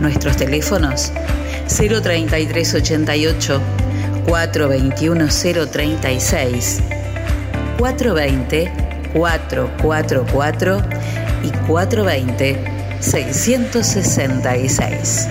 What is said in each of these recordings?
Nuestros teléfonos 03388 421 036 420 444 y 420 666.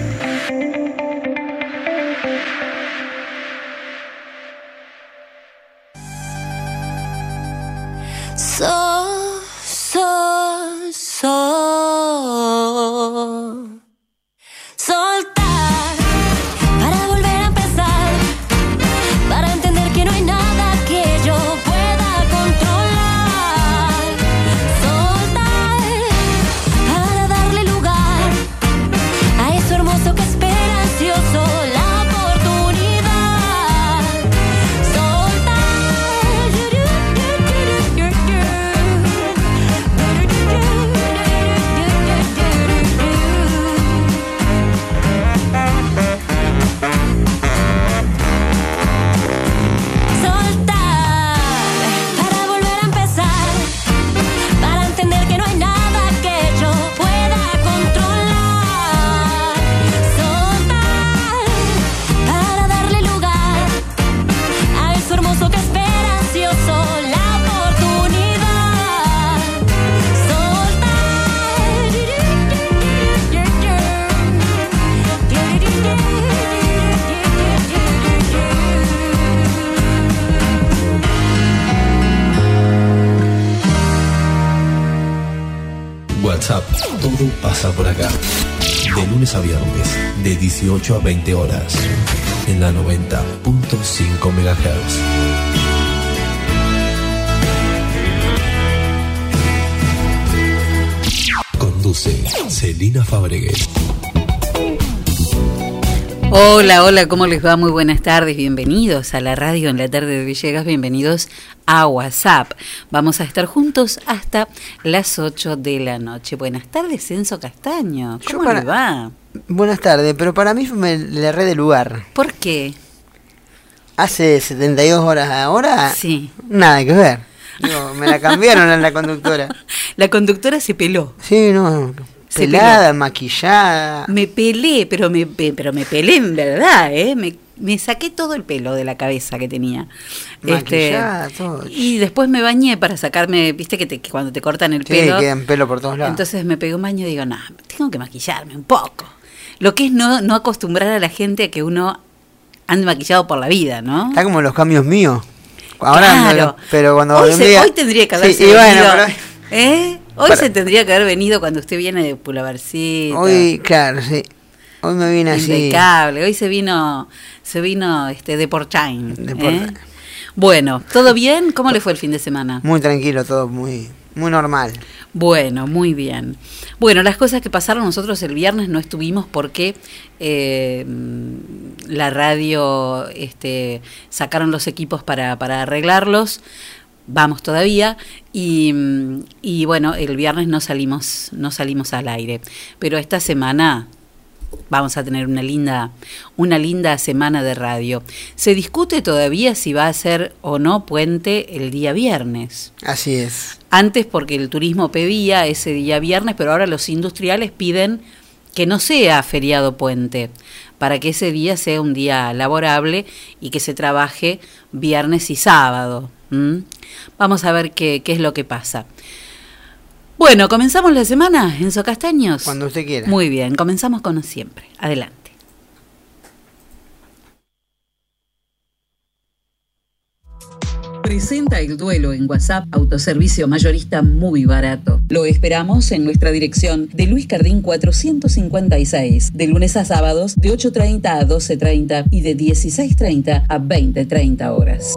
18 a 20 horas, en la 90.5 MHz. Conduce Celina Fabregues. Hola, hola, ¿cómo les va? Muy buenas tardes, bienvenidos a la radio en la tarde de Villegas, bienvenidos a WhatsApp. Vamos a estar juntos hasta las 8 de la noche. Buenas tardes, Enzo Castaño. ¿Cómo para- le va? Buenas tardes, pero para mí me le erré de lugar. ¿Por qué? Hace 72 horas ahora, Sí. nada que ver. Digo, me la cambiaron a la conductora. La conductora se peló. Sí, no, Se pelada, maquillada. Me pelé, pero me, pe- pero me pelé en verdad, ¿eh? Me, me saqué todo el pelo de la cabeza que tenía. Este, Maquillada, todo. Y después me bañé para sacarme, viste que, te- que cuando te cortan el Sí, pelo. quedan pelo por todos lados. Entonces me pegué un baño y digo, no, tengo que maquillarme un poco. Lo que es no, no acostumbrar a la gente a que uno ande maquillado por la vida, ¿no? Está como los cambios míos. Ahora, Claro. pero cuando hoy, se- día- hoy tendría que haberse Sí, y bueno, pero- ¿eh? Hoy Para- se tendría que haber venido cuando usted viene de pulavercito. hoy, claro, sí. Hoy me vine así. Impecable. Hoy se vino, se vino este de Porchain. De ¿eh? Bueno, ¿todo bien? ¿Cómo le fue el fin de semana? Muy tranquilo, todo muy, muy normal. Bueno, muy bien. Bueno, las cosas que pasaron nosotros el viernes no estuvimos porque eh, la radio este, sacaron los equipos para, para arreglarlos. Vamos todavía y, y bueno, el viernes no salimos, no salimos al aire. Pero esta semana vamos a tener una linda, una linda semana de radio. Se discute todavía si va a ser o no puente el día viernes. Así es. Antes porque el turismo pedía ese día viernes, pero ahora los industriales piden que no sea feriado puente, para que ese día sea un día laborable y que se trabaje viernes y sábado. Vamos a ver qué, qué es lo que pasa. Bueno, ¿comenzamos la semana, Enzo Castaños? Cuando usted quiera. Muy bien, comenzamos con siempre. Adelante. Presenta el duelo en WhatsApp, autoservicio mayorista muy barato. Lo esperamos en nuestra dirección de Luis Cardín 456, de lunes a sábados de 8.30 a 12.30 y de 16.30 a 20.30 horas.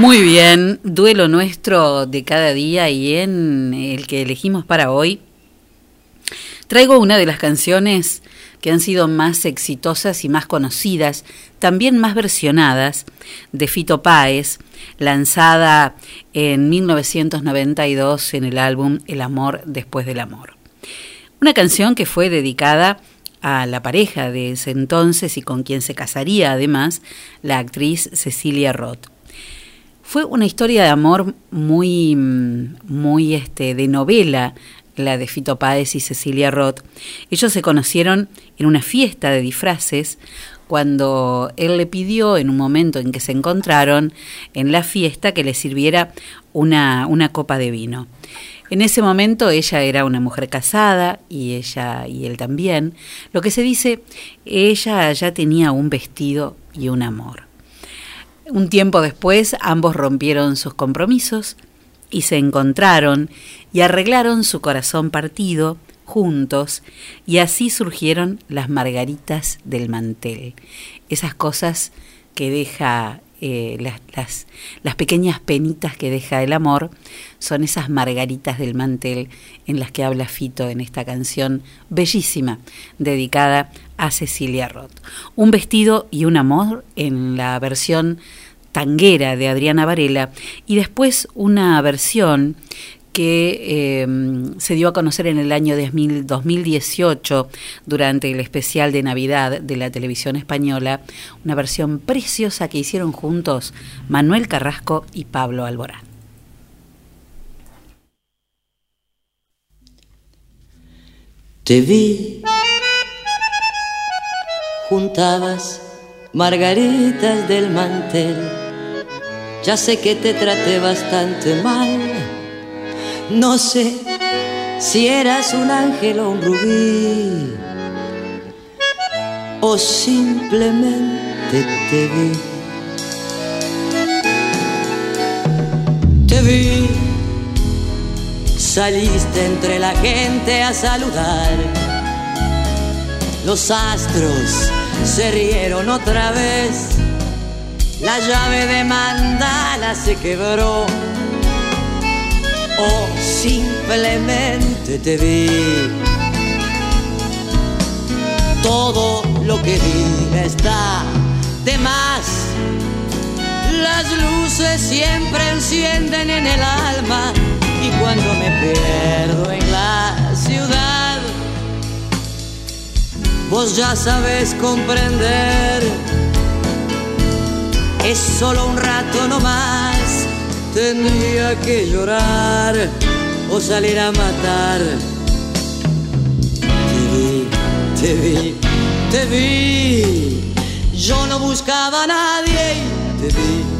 Muy bien, duelo nuestro de cada día y en el que elegimos para hoy Traigo una de las canciones que han sido más exitosas y más conocidas, también más versionadas, de Fito Páez, lanzada en 1992 en el álbum El amor después del amor. Una canción que fue dedicada a la pareja de ese entonces y con quien se casaría además, la actriz Cecilia Roth. Fue una historia de amor muy, muy este, de novela, la de Fito Páez y Cecilia Roth. Ellos se conocieron en una fiesta de disfraces cuando él le pidió en un momento en que se encontraron en la fiesta que le sirviera una, una copa de vino. En ese momento ella era una mujer casada y ella y él también. Lo que se dice, ella ya tenía un vestido y un amor. Un tiempo después ambos rompieron sus compromisos y se encontraron y arreglaron su corazón partido juntos y así surgieron las margaritas del mantel, esas cosas que deja eh, las, las, pequeñas penitas que deja el amor son esas margaritas del mantel en las que habla Fito en esta canción bellísima dedicada a Cecilia Roth. Un vestido y un amor en la versión tanguera de Adriana Varela y después una versión que eh, se dio a conocer en el año 2018 durante el especial de Navidad de la televisión española, una versión preciosa que hicieron juntos Manuel Carrasco y Pablo Alborán. Te vi, juntabas margaritas del mantel, ya sé que te traté bastante mal no sé si eras un ángel o un rubí, o simplemente te vi. Te vi, saliste entre la gente a saludar. Los astros se rieron otra vez, la llave de mandala se quebró o simplemente te vi. Todo lo que diga está de más. Las luces siempre encienden en el alma y cuando me pierdo en la ciudad, vos ya sabes comprender. Es solo un rato nomás tendría que llorar o salir a matar. Te vi, te vi, te vi. Yo no buscaba a nadie te vi.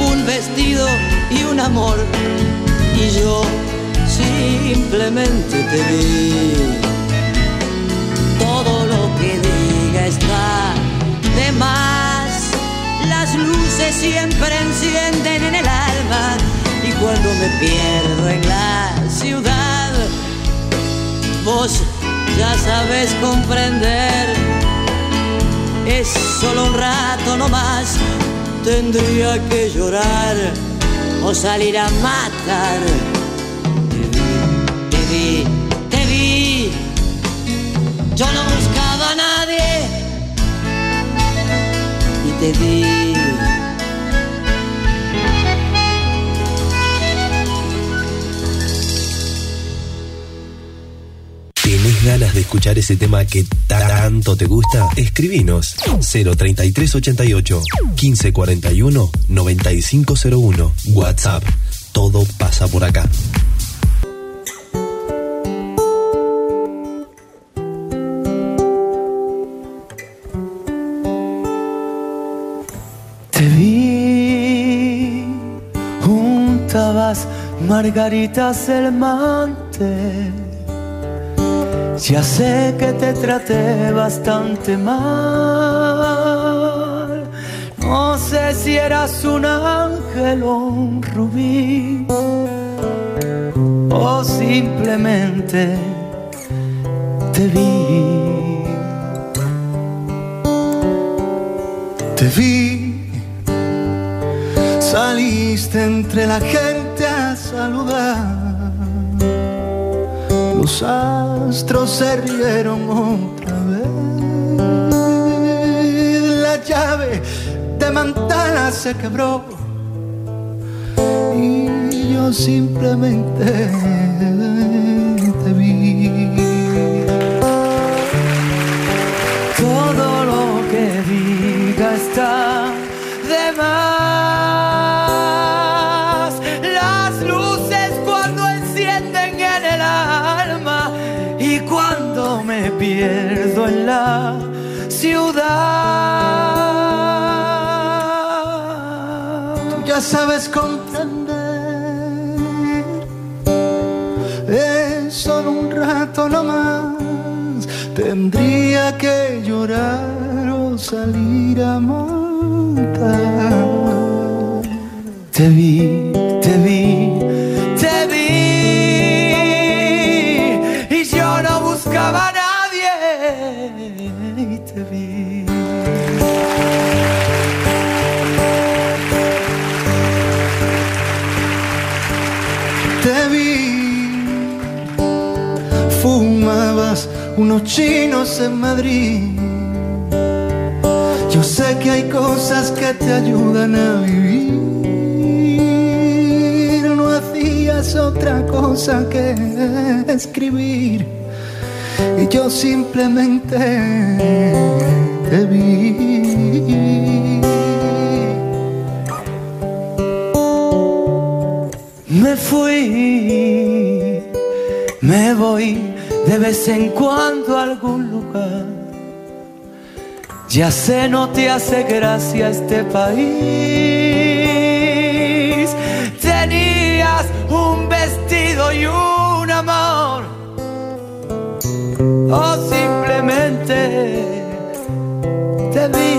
un vestido y un amor y yo simplemente te vi. Todo lo que diga está de más. Las luces siempre encienden en el alma y cuando me pierdo en la ciudad, vos ya sabes comprender. Es solo un rato no más tendría que llorar o salir a matar. Te vi, te vi, yo no buscaba a nadie y te vi. Escuchar ese tema que tanto te gusta? Escribinos 03388 1541 9501 WhatsApp. Todo pasa por acá. Te vi, juntabas margaritas el mante. Ya sé que te traté bastante mal. No sé si eras un ángel o un rubí. O simplemente te vi. Te vi, saliste entre la gente a saludar. Los astros se rieron otra vez. La llave de Mantana se quebró y yo simplemente sabes comprender. Es solo un rato nomás. Tendría que llorar o salir a matar. Te vi, Chinos en Madrid. Yo sé que hay cosas que te ayudan a vivir. No hacías otra cosa que escribir. Y yo simplemente te vi. Me fui, me voy de vez en cuando algún lugar. Ya sé, no te hace gracia este país. Tenías un vestido y un amor. O simplemente te vi.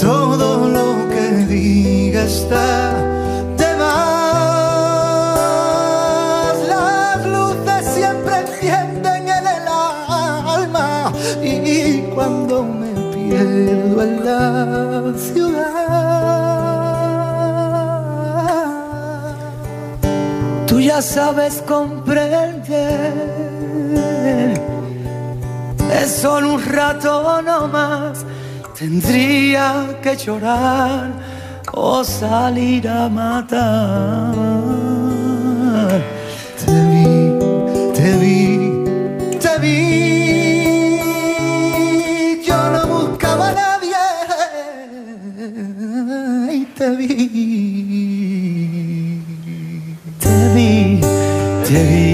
Todo lo que diga está ciudad, Tú ya sabes comprender. Es solo un rato nomás. Tendría que llorar o salir a matar. Y te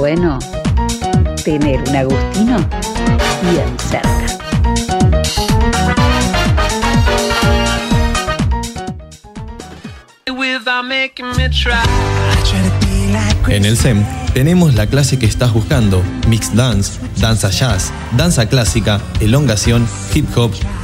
bueno tener un Agustino bien cerca. En el SEM tenemos la clase que estás buscando, Mixed Dance, Danza Jazz, Danza Clásica, Elongación, Hip Hop,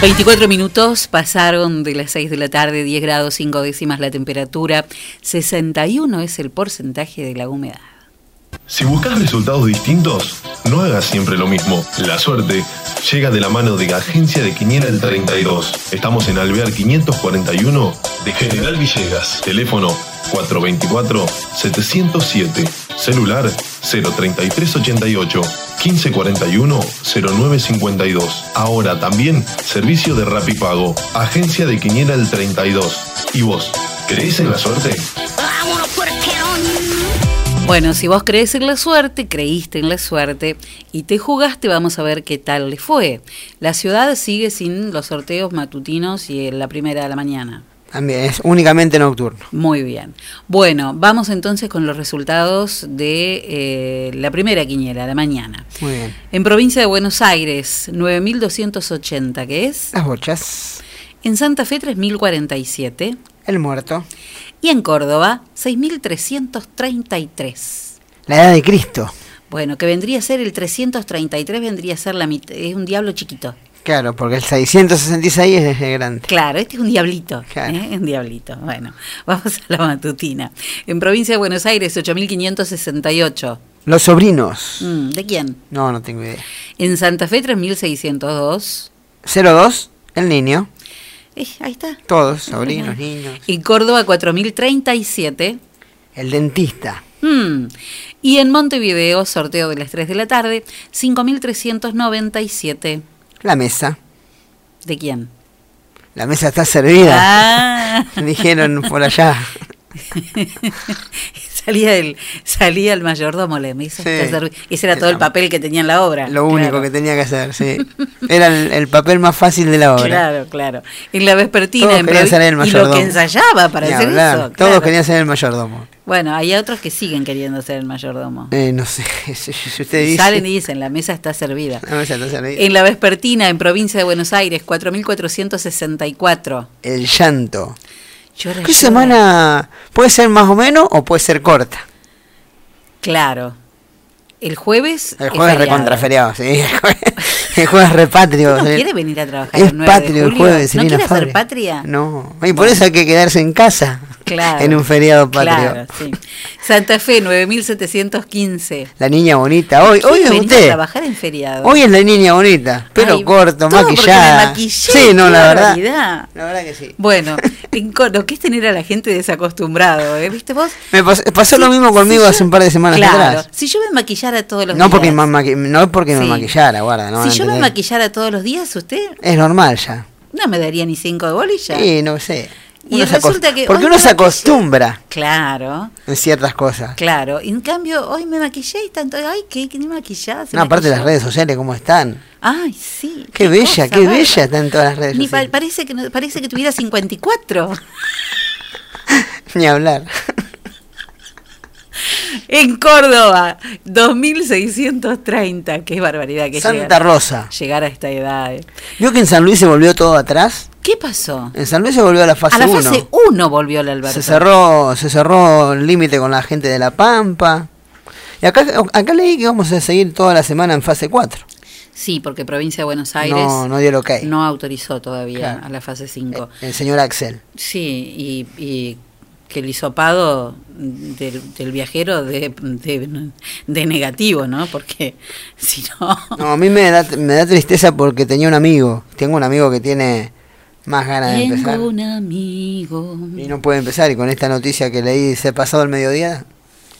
24 minutos pasaron de las 6 de la tarde, 10 grados 5 décimas la temperatura, 61 es el porcentaje de la humedad. Si buscas resultados distintos, no hagas siempre lo mismo. La suerte llega de la mano de Agencia de Quiniela el 32. Estamos en Alvear 541 de General Villegas. Teléfono 424-707. Celular 03388 1541 0952. Ahora también servicio de Rapipago. Agencia de Quiniela el 32. ¿Y vos? ¿Crees en la suerte? Bueno, si vos crees en la suerte, creíste en la suerte y te jugaste, vamos a ver qué tal le fue. La ciudad sigue sin los sorteos matutinos y en la primera de la mañana. También es únicamente nocturno. Muy bien. Bueno, vamos entonces con los resultados de eh, la primera quiniela, de mañana. Muy bien. En provincia de Buenos Aires, 9.280, ¿qué es? Las bochas. En Santa Fe, 3.047. El muerto. Y en Córdoba, 6.333. La edad de Cristo. Bueno, que vendría a ser el 333, vendría a ser la mitad, es un diablo chiquito. Claro, porque el 666 es el grande. Claro, este es un diablito. Claro. ¿eh? Un diablito. Bueno, vamos a la matutina. En provincia de Buenos Aires, 8.568. Los sobrinos. Mm, ¿De quién? No, no tengo idea. En Santa Fe, 3.602. 02, el niño. Eh, ahí está. Todos, sobrinos, niños. En Córdoba, 4.037. El dentista. Mm. Y en Montevideo, sorteo de las 3 de la tarde, 5.397. La mesa. ¿De quién? La mesa está servida. Ah. Dijeron por allá. salía el salía el mayordomo la mesa Sí. está servi- ese era todo el papel que tenía en la obra Lo único Claro. que tenía que hacer, sí. Era el, el papel más fácil de la obra. claro claro en la vespertina Todos en querían ser el y lo mayordomo. que ensayaba para Ni hacer hablar. eso Todos querían ser el mayordomo. Bueno hay otros que siguen queriendo ser el mayordomo Eh, no sé, usted dice. salen y dicen la mesa está servida La mesa está servida. en la vespertina en provincia de Buenos Aires 4464 El llanto. Llora, ¿Qué llora. semana puede ser más o menos o puede ser corta? claro el jueves El es jueves feriado. recontraferiado, sí. El jueves, el repatrio. ¿Usted no sí. quiere venir a trabajar Es el 9 de patrio el julio? jueves, ¿No quiere hacer patria? No. Y por eso hay que quedarse en casa. Claro. En un feriado patrio. Claro, sí. Santa Fe, 9715. La niña bonita. Hoy, hoy ¿Quiere es venir a usted. trabajar en feriado? Hoy es la niña bonita. Pelo Ay, corto, todo maquillada. me maquillé, sí, no, la verdad. La verdad que sí. Bueno, lo que es tener a la gente desacostumbrado, ¿eh? ¿viste vos? Me pas- pasó lo mismo conmigo hace un par de semanas claro, atrás. si yo me maquillara todos los No días. porque, me maqui- no porque me maquillara, guarda. No si yo entender. maquillara todos los días, usted Es normal ya. no me daría ni cinco de bolilla. Sí, no sé. Y Uno resulta que Porque uno se acostumbra Claro, en ciertas cosas. claro. Y en cambio, hoy me maquillé y tanto. Ay, qué, qué maquillada. No, aparte maquilló. las redes sociales, ¿cómo están? Ay, sí. Qué, bella, cosa qué bella están todas las redes Ni pa- sociales. parece que parece que tuviera 54. Ni hablar. En Córdoba, 2630. Qué barbaridad que Santa llegar, Rosa. llegar a esta edad. eh. ¿Vio que en San Luis se volvió todo atrás? ¿Qué pasó? En San Luis se volvió a la fase a la 1. fase 1 volvió el Alberto. Se cerró, se cerró el límite con la gente de La Pampa. Y acá, acá leí que vamos a seguir toda la semana en fase 4. Sí, porque provincia de Buenos Aires No, no dio no autorizó todavía Claro. a la fase 5. El señor Axel. Sí, y, y que el hisopado del, del viajero de, de, de negativo, ¿no? Porque si no... No, a mí me da, me da tristeza porque tenía un amigo. Tengo un amigo que tiene más ganas de empezar. Tengo un amigo. Y no puede empezar. Y con esta noticia que leí se pasado el mediodía,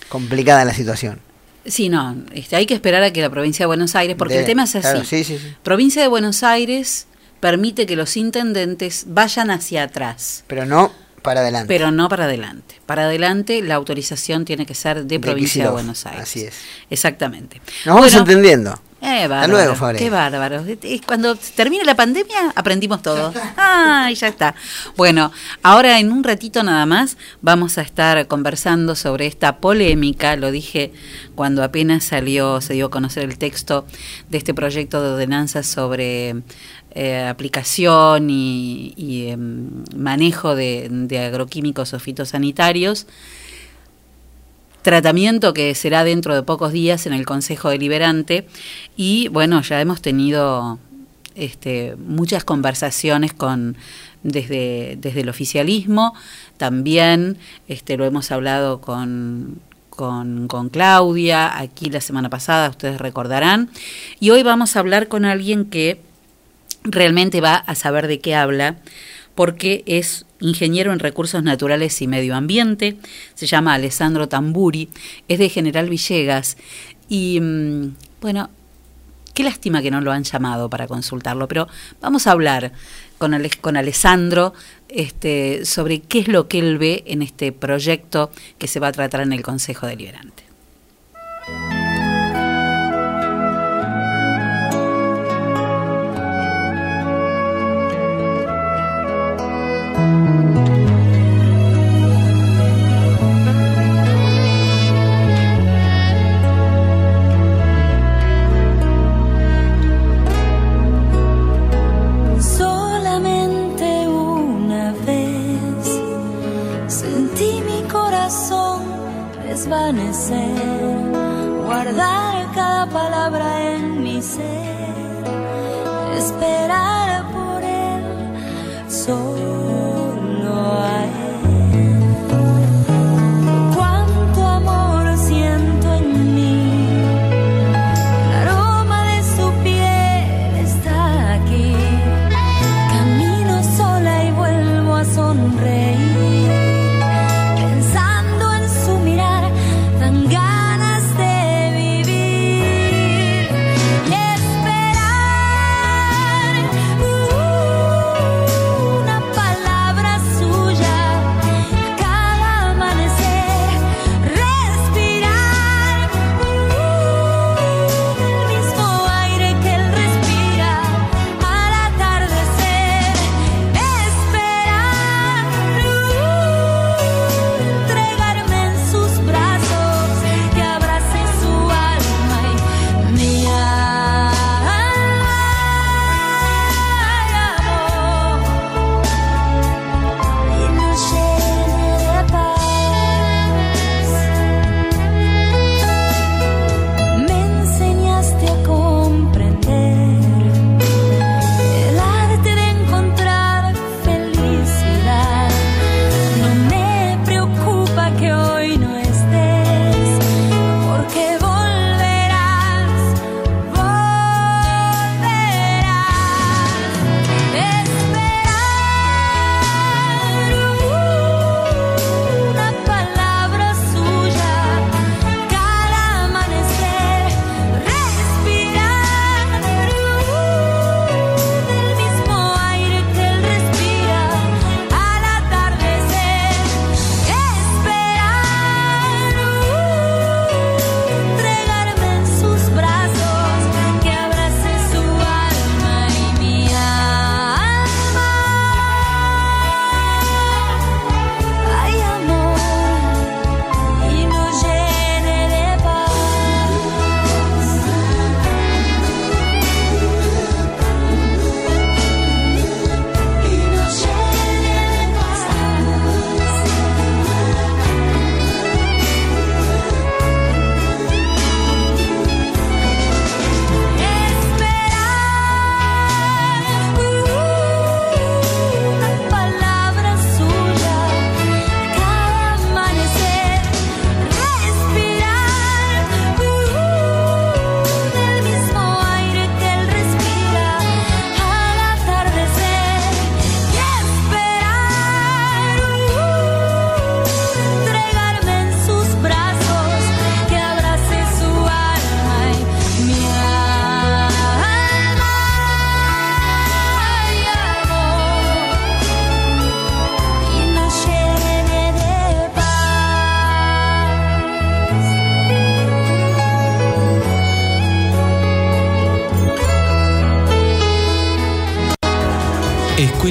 complicada la situación. Sí, no, este, hay que esperar a que la provincia de Buenos Aires, porque De- el tema es así. claro, sí, sí, sí. Provincia de Buenos Aires permite que los intendentes vayan hacia atrás, Pero no para adelante. pero no para adelante. Para adelante la autorización tiene que ser de provincia de Kicillof, Buenos Aires. Así es. Exactamente. Nos vamos Bueno, entendiendo. Eh, bárbaro, luego, Fabri. Qué bárbaro. Cuando termine la pandemia, aprendimos todo. Ay, ya está. Bueno, ahora en un ratito nada más vamos a estar conversando sobre esta polémica. Lo dije cuando apenas salió, se dio a conocer el texto de este proyecto de ordenanza sobre eh, aplicación y, y, em, manejo de, de agroquímicos o fitosanitarios tratamiento que será dentro de pocos días en el Consejo Deliberante. Y bueno, ya hemos tenido este, muchas conversaciones con desde, desde el oficialismo, también este, lo hemos hablado con, con, con Claudia, aquí la semana pasada, ustedes recordarán, y hoy vamos a hablar con alguien que realmente va a saber de qué habla, porque es ingeniero en recursos naturales y medio ambiente, se llama Alessandro Tamburi, es de General Villegas y mm, bueno, qué lástima que no lo han llamado para consultarlo, pero vamos a hablar con, Ale- con Alessandro este, sobre qué es lo que él ve en este proyecto que se va a tratar en el Consejo Deliberante. Solamente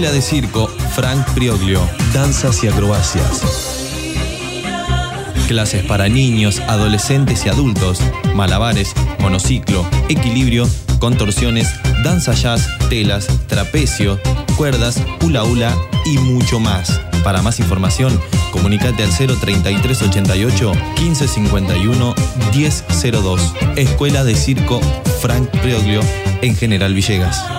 Escuela de Circo Frank Prioglio, danzas y acrobacias. Clases para niños, adolescentes y adultos, malabares, monociclo, equilibrio, contorsiones, danza jazz, telas, trapecio, cuerdas, hula hula y mucho más. Para más información, comunícate al 03388 1551 1002. Escuela de Circo Frank Prioglio en General Villegas.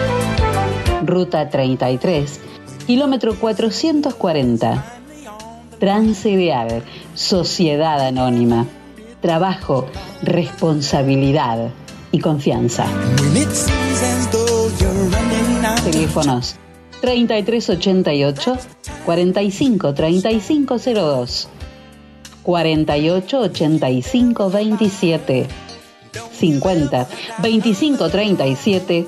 Ruta 33, kilómetro 440. Transcereal Sociedad Anónima. Trabajo, responsabilidad y confianza. Teléfonos 3388 45 3502 48 85 27 50 25 37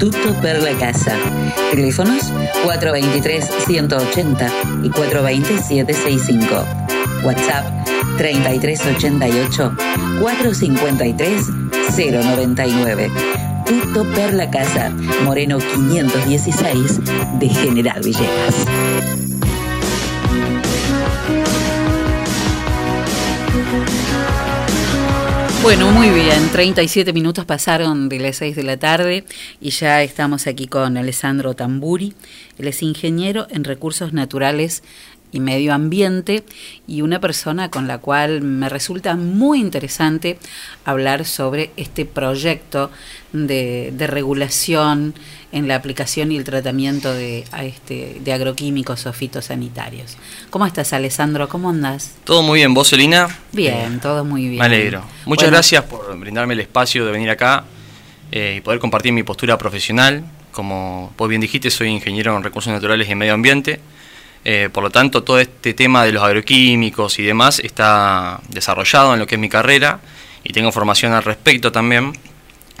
Tutto per la casa. Teléfonos 423-180 y 420-765. WhatsApp 3388-453-099. Tutto per la casa. Moreno 516 de General Villegas. Bueno, muy bien, 37 minutos pasaron de las 6 de la tarde y ya estamos aquí con Alessandro Tamburi. Él es ingeniero en recursos naturales y medio ambiente y una persona con la cual me resulta muy interesante hablar sobre este proyecto de, de regulación en la aplicación y el tratamiento de, a este, de agroquímicos o fitosanitarios. ¿Cómo estás, Alessandro? ¿Cómo andas? Todo muy bien, ¿vos, Elina? Bien, todo muy bien. Me alegro. Muchas Bueno, gracias por brindarme el espacio de venir acá eh, y poder compartir mi postura profesional. Como vos bien dijiste, soy ingeniero en recursos naturales y medio ambiente. Eh, por lo tanto, todo este tema de los agroquímicos y demás está desarrollado en lo que es mi carrera y tengo formación al respecto también,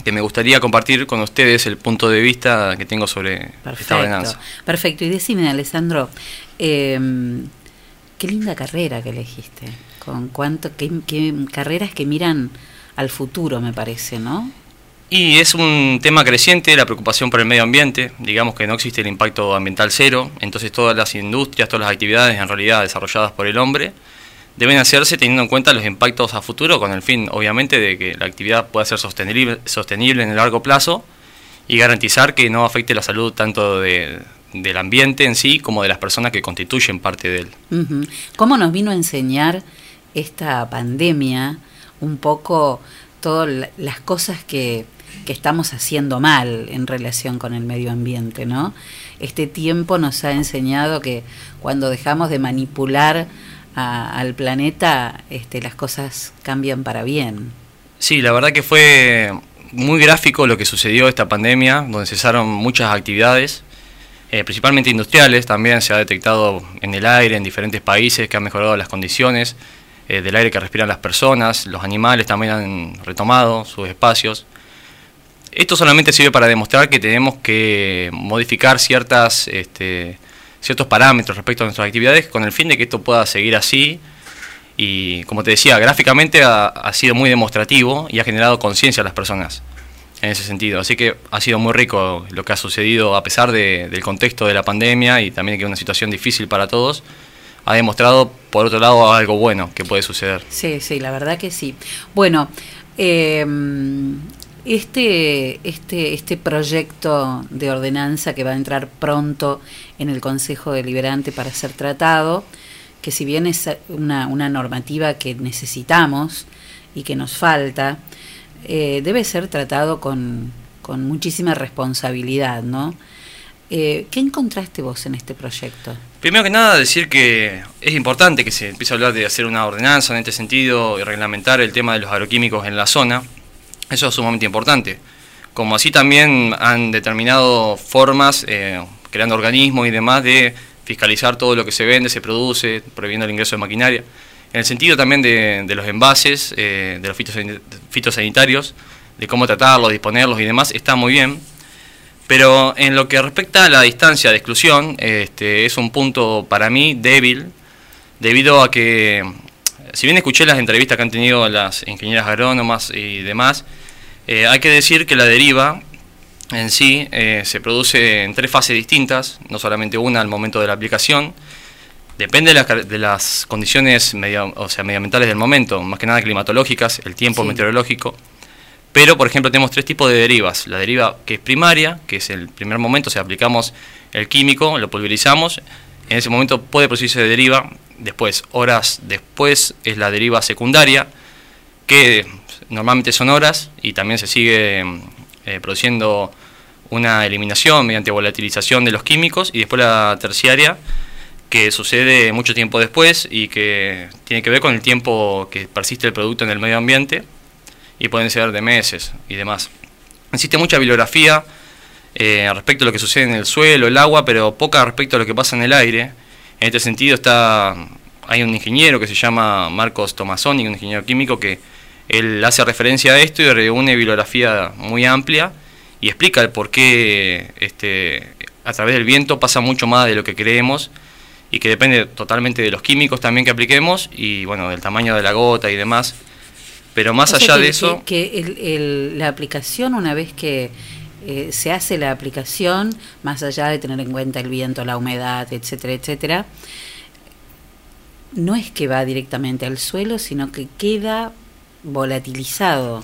que me gustaría compartir con ustedes el punto de vista que tengo sobre esta Perfecto, ordenanza. perfecto. Y decime, Alessandro, eh, qué linda carrera que elegiste. Con cuánto, qué, qué carreras que miran al futuro, me parece, ¿no? Y es un tema creciente la preocupación por el medio ambiente. Digamos que no existe el impacto ambiental cero, entonces todas las industrias, todas las actividades en realidad desarrolladas por el hombre deben hacerse teniendo en cuenta los impactos a futuro con el fin, obviamente, de que la actividad pueda ser sostenible, sostenible en el largo plazo y garantizar que no afecte la salud tanto de- del ambiente en sí como de las personas que constituyen parte de él. ¿Cómo nos vino a enseñar esta pandemia un poco todas la- las cosas que, que estamos haciendo mal en relación con el medio ambiente, ¿no? Este tiempo nos ha enseñado que cuando dejamos de manipular a- al planeta, este, las cosas cambian para bien. Sí, la verdad que fue muy gráfico lo que sucedió esta pandemia, donde cesaron muchas actividades, eh, principalmente industriales. También se ha detectado en el aire en diferentes países que han mejorado las condiciones eh, del aire que respiran las personas. Los animales también han retomado sus espacios. Esto solamente sirve para demostrar que tenemos que modificar ciertas, este, ciertos parámetros respecto a nuestras actividades con el fin de que esto pueda seguir así. Y como te decía, gráficamente ha, sido muy demostrativo y ha generado conciencia a las personas en ese sentido. Así que ha sido muy rico lo que ha sucedido a pesar de- del contexto de la pandemia y también que es una situación difícil para todos. Ha demostrado, por otro lado, algo bueno que puede suceder. Sí, sí, la verdad que sí. Bueno, eh, este, este, este proyecto de ordenanza que va a entrar pronto en el Consejo Deliberante para ser tratado, que si bien es una, una normativa que necesitamos y que nos falta, eh, debe ser tratado con, con muchísima responsabilidad, ¿no? Eh, ¿Qué encontraste vos en este proyecto? Primero que nada, decir que es importante que se empiece a hablar de hacer una ordenanza en este sentido y reglamentar el tema de los agroquímicos en la zona. Eso es sumamente importante. Como así también han determinado formas, eh, creando organismos y demás, de fiscalizar todo lo que se vende, se produce, prohibiendo el ingreso de maquinaria. En el sentido también de, los envases, eh, de los fitosan- fitosanitarios, de cómo tratarlos, disponerlos y demás, está muy bien. Pero en lo que respecta a la distancia de exclusión, este, es un punto para mí débil, debido a que, si bien escuché las entrevistas que han tenido las ingenieras agrónomas y demás, eh, hay que decir que la deriva en sí eh, se produce en tres fases distintas, no solamente una al momento de la aplicación. Depende de, las car- de las condiciones medio, o sea, medioambientales del momento, más que nada climatológicas, el tiempo Sí. meteorológico. Pero, por ejemplo, tenemos tres tipos de derivas. La deriva que es primaria, que es el primer momento, o sea, aplicamos el químico, lo pulverizamos, en ese momento puede producirse deriva. Después, horas después, es la deriva secundaria, que normalmente son horas y también se sigue eh, produciendo una eliminación mediante volatilización de los químicos. Y después la terciaria, que sucede mucho tiempo después y que tiene que ver con el tiempo que persiste el producto en el medio ambiente y pueden ser de meses y demás. Existe mucha bibliografía eh, respecto a lo que sucede en el suelo, el agua, pero poca respecto a lo que pasa en el aire. En este sentido está hay un ingeniero que se llama Marcos Tomasoni, un ingeniero químico que él hace referencia a esto y reúne bibliografía muy amplia y explica el por qué este, a través del viento pasa mucho más de lo que creemos y que depende totalmente de los químicos también que apliquemos y bueno, del tamaño de la gota y demás. Pero más O sea allá que- de eso, Que, que el- el- la aplicación, una vez que eh, se hace la aplicación, más allá de tener en cuenta el viento, la humedad, etcétera, etcétera, no es que va directamente al suelo, sino que queda volatilizado.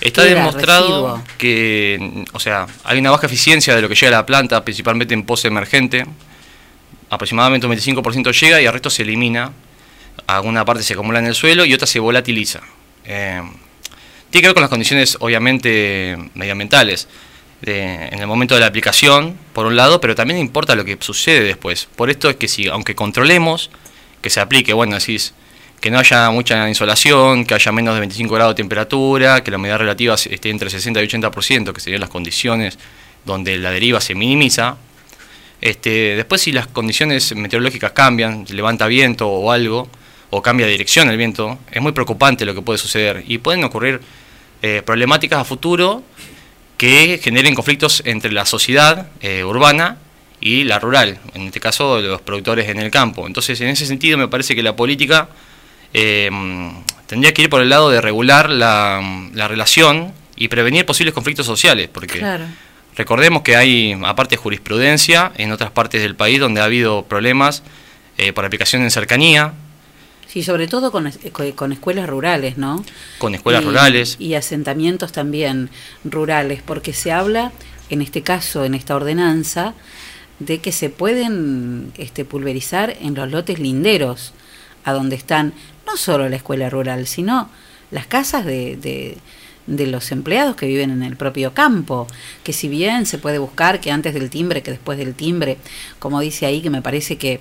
Está Queda demostrado residuo. que, o sea, hay una baja eficiencia de lo que llega a la planta, principalmente en pose emergente. Aproximadamente un 25% llega y el resto se elimina. Alguna parte se acumula en el suelo y otra se volatiliza. Eh, tiene que ver con las condiciones, obviamente, medioambientales. En el momento de la aplicación, por un lado, pero también importa lo que sucede después. Por esto es que si, aunque controlemos que se aplique, bueno, decís, que no haya mucha insolación, que haya menos de 25 grados de temperatura, que la humedad relativa esté entre 60 y 80%, que serían las condiciones donde la deriva se minimiza. Este, después si las condiciones meteorológicas cambian, levanta viento o algo, o cambia dirección el viento, es muy preocupante lo que puede suceder y pueden ocurrir eh, problemáticas a futuro que generen conflictos entre la sociedad eh, urbana y la rural, en este caso los productores en el campo. Entonces, en ese sentido, me parece que la política eh, tendría que ir por el lado de regular la, la relación y prevenir posibles conflictos sociales, porque Claro. recordemos que hay, aparte, jurisprudencia en otras partes del país donde ha habido problemas eh, por aplicación en cercanía, Sí, sobre todo con, es- con- con escuelas rurales, ¿no? con escuelas Y- rurales. Y asentamientos también rurales, porque se habla, en este caso, en esta ordenanza, de que se pueden este, pulverizar en los lotes linderos, a donde están no solo la escuela rural, sino las casas de, de, de los empleados que viven en el propio campo, que si bien se puede buscar que antes del timbre, que después del timbre, como dice ahí, que me parece que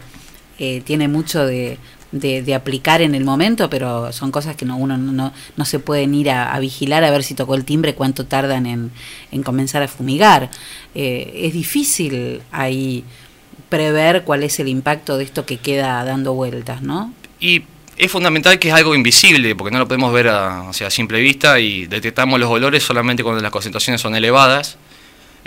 eh, tiene mucho de, de, de aplicar en el momento, pero son cosas que no, uno no, no, se pueden ir a, a vigilar a ver si tocó el timbre, cuánto tardan en, en comenzar a fumigar. Eh, es difícil ahí prever cuál es el impacto de esto que queda dando vueltas, ¿no? Y es fundamental que es algo invisible, porque no lo podemos ver a, sea, a simple vista y detectamos los olores solamente cuando las concentraciones son elevadas.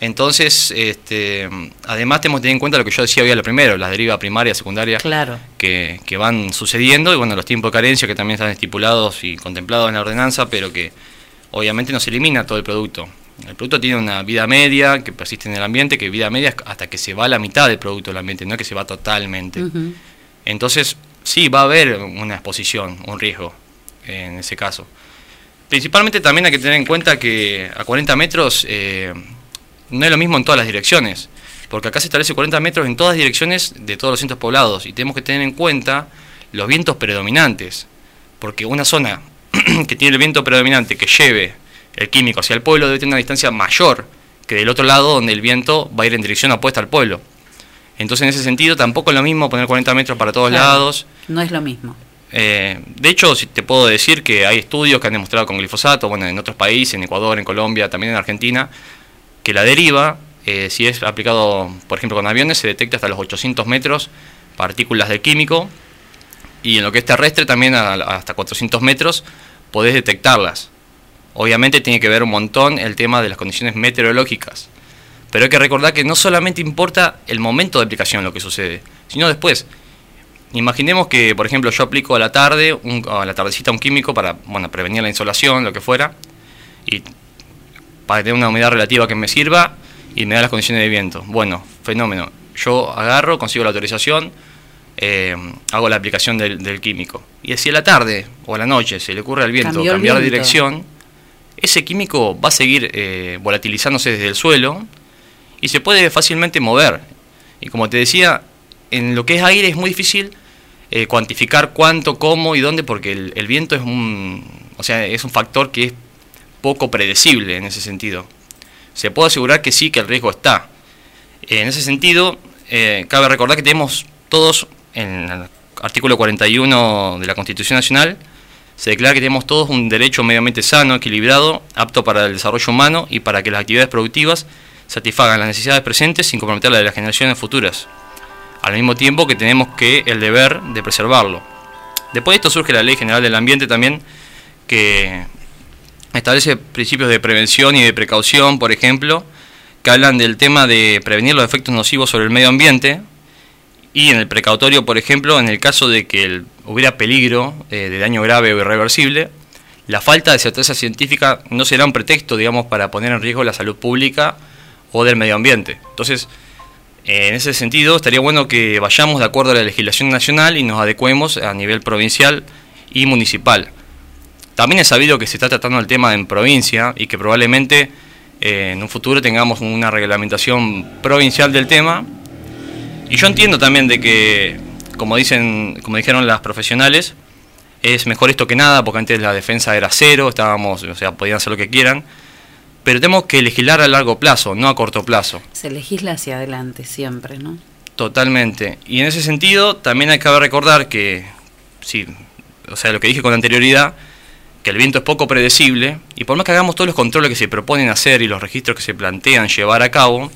Entonces, este, además tenemos que tener en cuenta lo que yo decía hoy a lo primero, las derivas primaria, secundaria, Claro. que, que van sucediendo y bueno, los tiempos de carencia que también están estipulados y contemplados en la ordenanza, pero que obviamente no se elimina todo el producto. El producto tiene una vida media que persiste en el ambiente, que vida media es hasta que se va la mitad del producto del ambiente, no que se va totalmente. Entonces, sí, va a haber una exposición, un riesgo en ese caso. Principalmente también hay que tener en cuenta que a 40 metros eh, no es lo mismo en todas las direcciones, porque acá se establece 40 metros en todas direcciones de todos los centros poblados y tenemos que tener en cuenta los vientos predominantes, porque una zona que tiene el viento predominante que lleve el químico hacia el pueblo debe tener una distancia mayor que del otro lado donde el viento va a ir en dirección opuesta al pueblo. Entonces en ese sentido tampoco es lo mismo poner 40 metros para todos Claro. lados. No es lo mismo. Eh, de hecho, si te puedo decir que hay estudios que han demostrado con glifosato, bueno, en otros países, en Ecuador, en Colombia, también en Argentina, que la deriva, eh, si es aplicado, por ejemplo, con aviones, se detecta hasta los 800 metros partículas de químico, y en lo que es terrestre también hasta 400 metros podés detectarlas. Obviamente tiene que ver un montón el tema de las condiciones meteorológicas. Pero hay que recordar que no solamente importa el momento de aplicación lo que sucede, sino después. Imaginemos que, por ejemplo, yo aplico a la tarde, un- a la tardecita un químico para bueno, prevenir la insolación, lo que fuera, y para tener una humedad relativa que me sirva y me da las condiciones de viento. Bueno, fenómeno. Yo agarro, consigo la autorización, eh, hago la aplicación del, del químico. Y si a la tarde o a la noche se le ocurre al viento Cambió cambiar de viento. dirección, ese químico va a seguir eh, volatilizándose desde el suelo y se puede fácilmente mover. Y como te decía, en lo que es aire es muy difícil eh, cuantificar cuánto, cómo y dónde, porque el, el viento es un, o sea, es un factor que es poco predecible en ese sentido. Se puede asegurar que sí, que el riesgo está. En ese sentido, eh, cabe recordar que tenemos todos, en el artículo 41 de la Constitución Nacional, se declara que tenemos todos un derecho medioambiente sano, equilibrado, apto para el desarrollo humano y para que las actividades productivas satisfagan las necesidades presentes sin comprometer las de las generaciones futuras. Al mismo tiempo que tenemos que el deber de preservarlo. Después de esto surge la Ley General del Ambiente también, que establece principios de prevención y de precaución, por ejemplo, que hablan del tema de prevenir los efectos nocivos sobre el medio ambiente y en el precautorio, por ejemplo, en el caso de que hubiera peligro eh, de daño grave o irreversible, la falta de certeza científica no será un pretexto, digamos, para poner en riesgo la salud pública o del medio ambiente. Entonces, eh, en ese sentido, estaría bueno que vayamos de acuerdo a la legislación nacional y nos adecuemos a nivel provincial y municipal. También es sabido que se está tratando el tema en provincia y que probablemente eh, en un futuro tengamos una reglamentación provincial del tema. Y yo entiendo también de que, como dicen, como dijeron las profesionales, es mejor esto que nada, porque antes la defensa era cero, estábamos, o sea, podían hacer lo que quieran. Pero tenemos que legislar a largo plazo, no a corto plazo. Se legisla hacia adelante siempre, ¿no? Totalmente. Y en ese sentido, también hay que recordar que, sí, o sea, lo que dije con anterioridad, que el viento es poco predecible, y por más que hagamos todos los controles que se proponen hacer y los registros que se plantean llevar a cabo,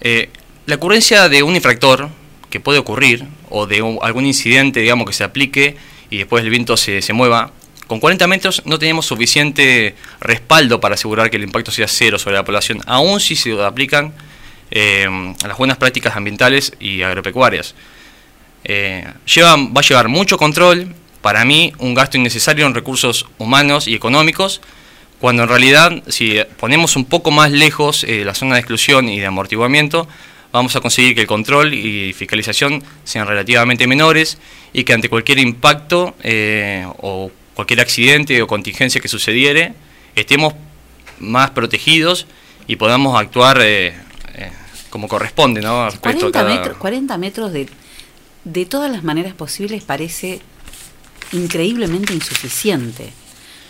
eh, la ocurrencia de un infractor que puede ocurrir, o de algún incidente, digamos, que se aplique y después el viento se, se mueva, con 40 metros no tenemos suficiente respaldo para asegurar que el impacto sea cero sobre la población, aun si se aplican eh, las buenas prácticas ambientales y agropecuarias. Eh, va a llevar mucho control, para mí un gasto innecesario en recursos humanos y económicos, cuando en realidad si ponemos un poco más lejos eh, la zona de exclusión y de amortiguamiento, vamos a conseguir que el control y fiscalización sean relativamente menores y que ante cualquier impacto eh, o cualquier accidente o contingencia que sucediere, estemos más protegidos y podamos actuar eh, eh, como corresponde, ¿no? Respecto a 40 cada- metros, 40 metros de, de todas las maneras posibles parece increíblemente insuficiente.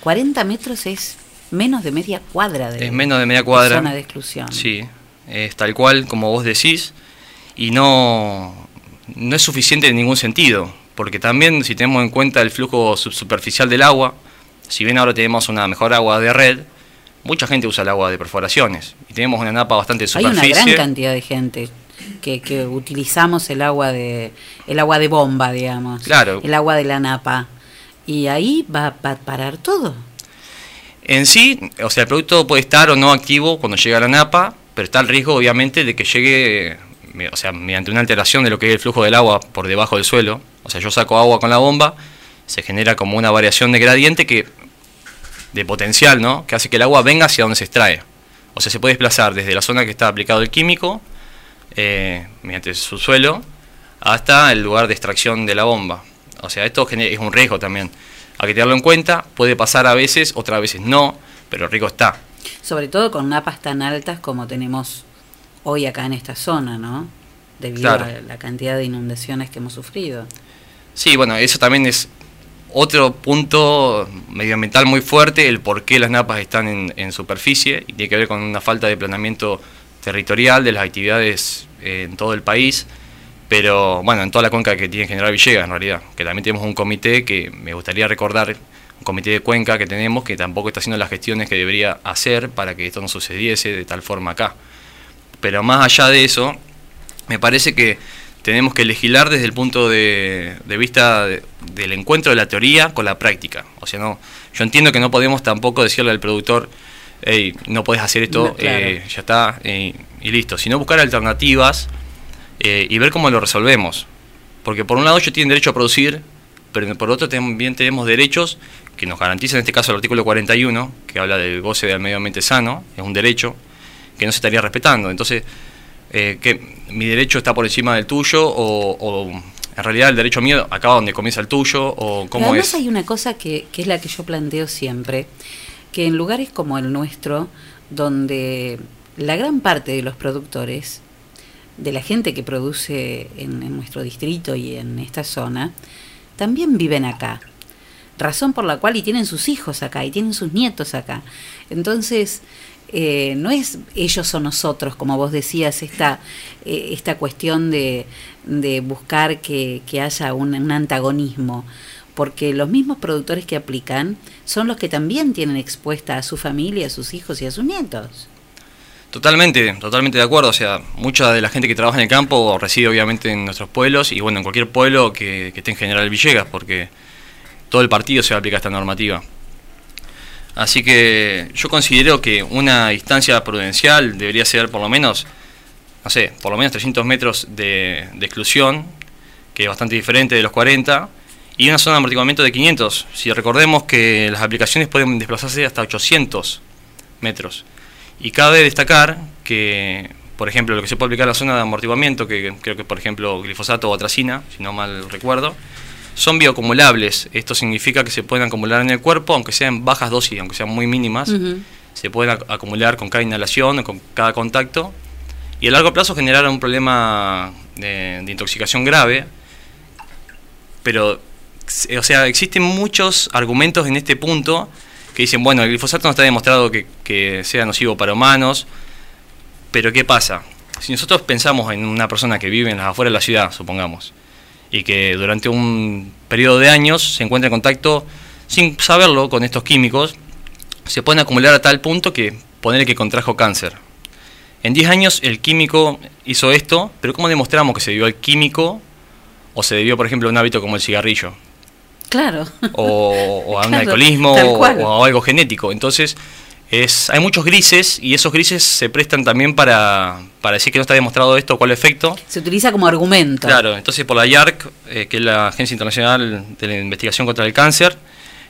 40 metros es menos de media cuadra de, Es menos de media cuadra. zona de exclusión. Sí, es tal cual como vos decís y no, no es suficiente en ningún sentido, porque también si tenemos en cuenta el flujo subsuperficial del agua, si bien ahora tenemos una mejor agua de red, mucha gente usa el agua de perforaciones y tenemos una napa bastante de Hay una superficie. gran cantidad de gente. Que, que utilizamos el agua de el agua de bomba, digamos. Claro. El agua de la napa. Y ahí va, va a parar todo. En sí, o sea, el producto puede estar o no activo cuando llega a la napa, pero está el riesgo, obviamente, de que llegue, o sea, mediante una alteración de lo que es el flujo del agua por debajo del suelo. O sea, yo saco agua con la bomba, se genera como una variación de gradiente que, de potencial, ¿no? Que hace que el agua venga hacia donde se extrae. O sea, se puede desplazar desde la zona que está aplicado el químico, eh, mediante su suelo, hasta el lugar de extracción de la bomba. O sea, esto es un riesgo también. Hay que tenerlo en cuenta, puede pasar a veces, otras veces no, pero el riesgo está. Sobre todo con napas tan altas como tenemos hoy acá en esta zona, ¿no? Debido Claro. a la cantidad de inundaciones que hemos sufrido. Sí, bueno, eso también es otro punto medioambiental muy fuerte, el por qué las napas están en, en superficie, y tiene que ver con una falta de planeamiento territorial de las actividades eh, en todo el país, pero bueno, en toda la cuenca que tiene General Villegas en realidad, que también tenemos un comité que me gustaría recordar, un comité de cuenca que tenemos que tampoco está haciendo las gestiones que debería hacer para que esto no sucediese de tal forma acá. Pero más allá de eso, me parece que tenemos que legislar desde el punto de, vista de- del encuentro de la teoría con la práctica. O sea, no, yo entiendo que no podemos tampoco decirle al productor, hey, no podés hacer esto, No, claro. eh, ya está, eh, y listo. Sino buscar alternativas eh, y ver cómo lo resolvemos. Porque por un lado ellos tienen derecho a producir, pero por otro también tenemos derechos que nos garantiza en este caso el artículo 41, que habla del goce del medio ambiente sano, es un derecho que no se estaría respetando. Entonces, eh, que mi derecho está por encima del tuyo o, o en realidad el derecho mío acaba donde comienza el tuyo o Pero cómo además es. hay una cosa que, que es la que yo planteo siempre, que en lugares como el nuestro, donde la gran parte de los productores, de la gente que produce en, en nuestro distrito y en esta zona, también viven acá. Razón por la cual y tienen sus hijos acá y tienen sus nietos acá. Entonces, eh, no es ellos o nosotros, como vos decías, esta, eh, esta cuestión de, de buscar que, que haya un, un antagonismo, porque los mismos productores que aplican son los que también tienen expuesta a su familia, a sus hijos y a sus nietos. Totalmente, totalmente de acuerdo. O sea, mucha de la gente que trabaja en el campo reside obviamente en nuestros pueblos y bueno, en cualquier pueblo que, esté en General Villegas, porque todo el partido se aplica esta normativa. Así que yo considero que una distancia prudencial debería ser por lo menos, no sé, por lo menos 300 metros de exclusión, que es bastante diferente de los 40, y una zona de amortiguamiento de 500. Si recordemos que las aplicaciones pueden desplazarse hasta 800 metros. Y cabe destacar que, por ejemplo, lo que se puede aplicar en la zona de amortiguamiento, que creo que por ejemplo glifosato o atracina, si no mal recuerdo, son bioacumulables. Esto significa que se pueden acumular en el cuerpo, aunque sean bajas dosis, aunque sean muy mínimas, se pueden ac- acumular con cada inhalación con cada contacto. Y a largo plazo generar un problema de, de intoxicación grave. Pero, o sea, existen muchos argumentos en este punto que dicen, bueno, el glifosato no está demostrado que, sea nocivo para humanos, pero ¿qué pasa? Si nosotros pensamos en una persona que vive en las afueras de la ciudad, supongamos, y que durante un periodo de años se encuentra en contacto, sin saberlo, con estos químicos, se pueden acumular a tal punto que ponerle que contrajo cáncer. En 10 años el químico hizo esto, pero ¿cómo demostramos que se debió al químico o se debió, por ejemplo, a un hábito como el cigarrillo? Claro. o, o a un Claro, alcoholismo o, algo genético. Entonces, es, hay muchos grises y esos grises se prestan también para, para decir que no está demostrado esto o cuál efecto. Se utiliza como argumento. Claro, entonces por la IARC, eh, que es la Agencia Internacional de la Investigación contra el Cáncer,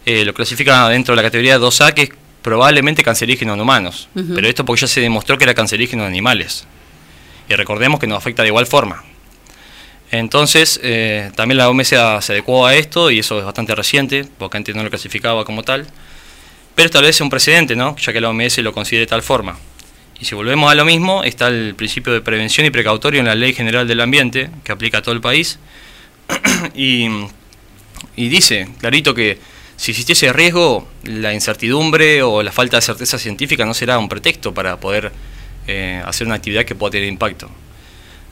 eh, lo clasifica dentro de la categoría 2A, que es probablemente cancerígeno en humanos. Pero esto porque ya se demostró que era cancerígeno en animales. Y recordemos que nos afecta de igual forma. Entonces, eh, también la OMS se adecuó a esto y eso es bastante reciente, porque antes no lo clasificaba como tal. Pero establece un precedente, ¿no? Ya que la OMS lo considera de tal forma. Y si volvemos a lo mismo, está el principio de prevención y precautorio en la Ley General del Ambiente, que aplica a todo el país. y, y dice clarito que si existiese riesgo, la incertidumbre o la falta de certeza científica no será un pretexto para poder eh, hacer una actividad que pueda tener impacto.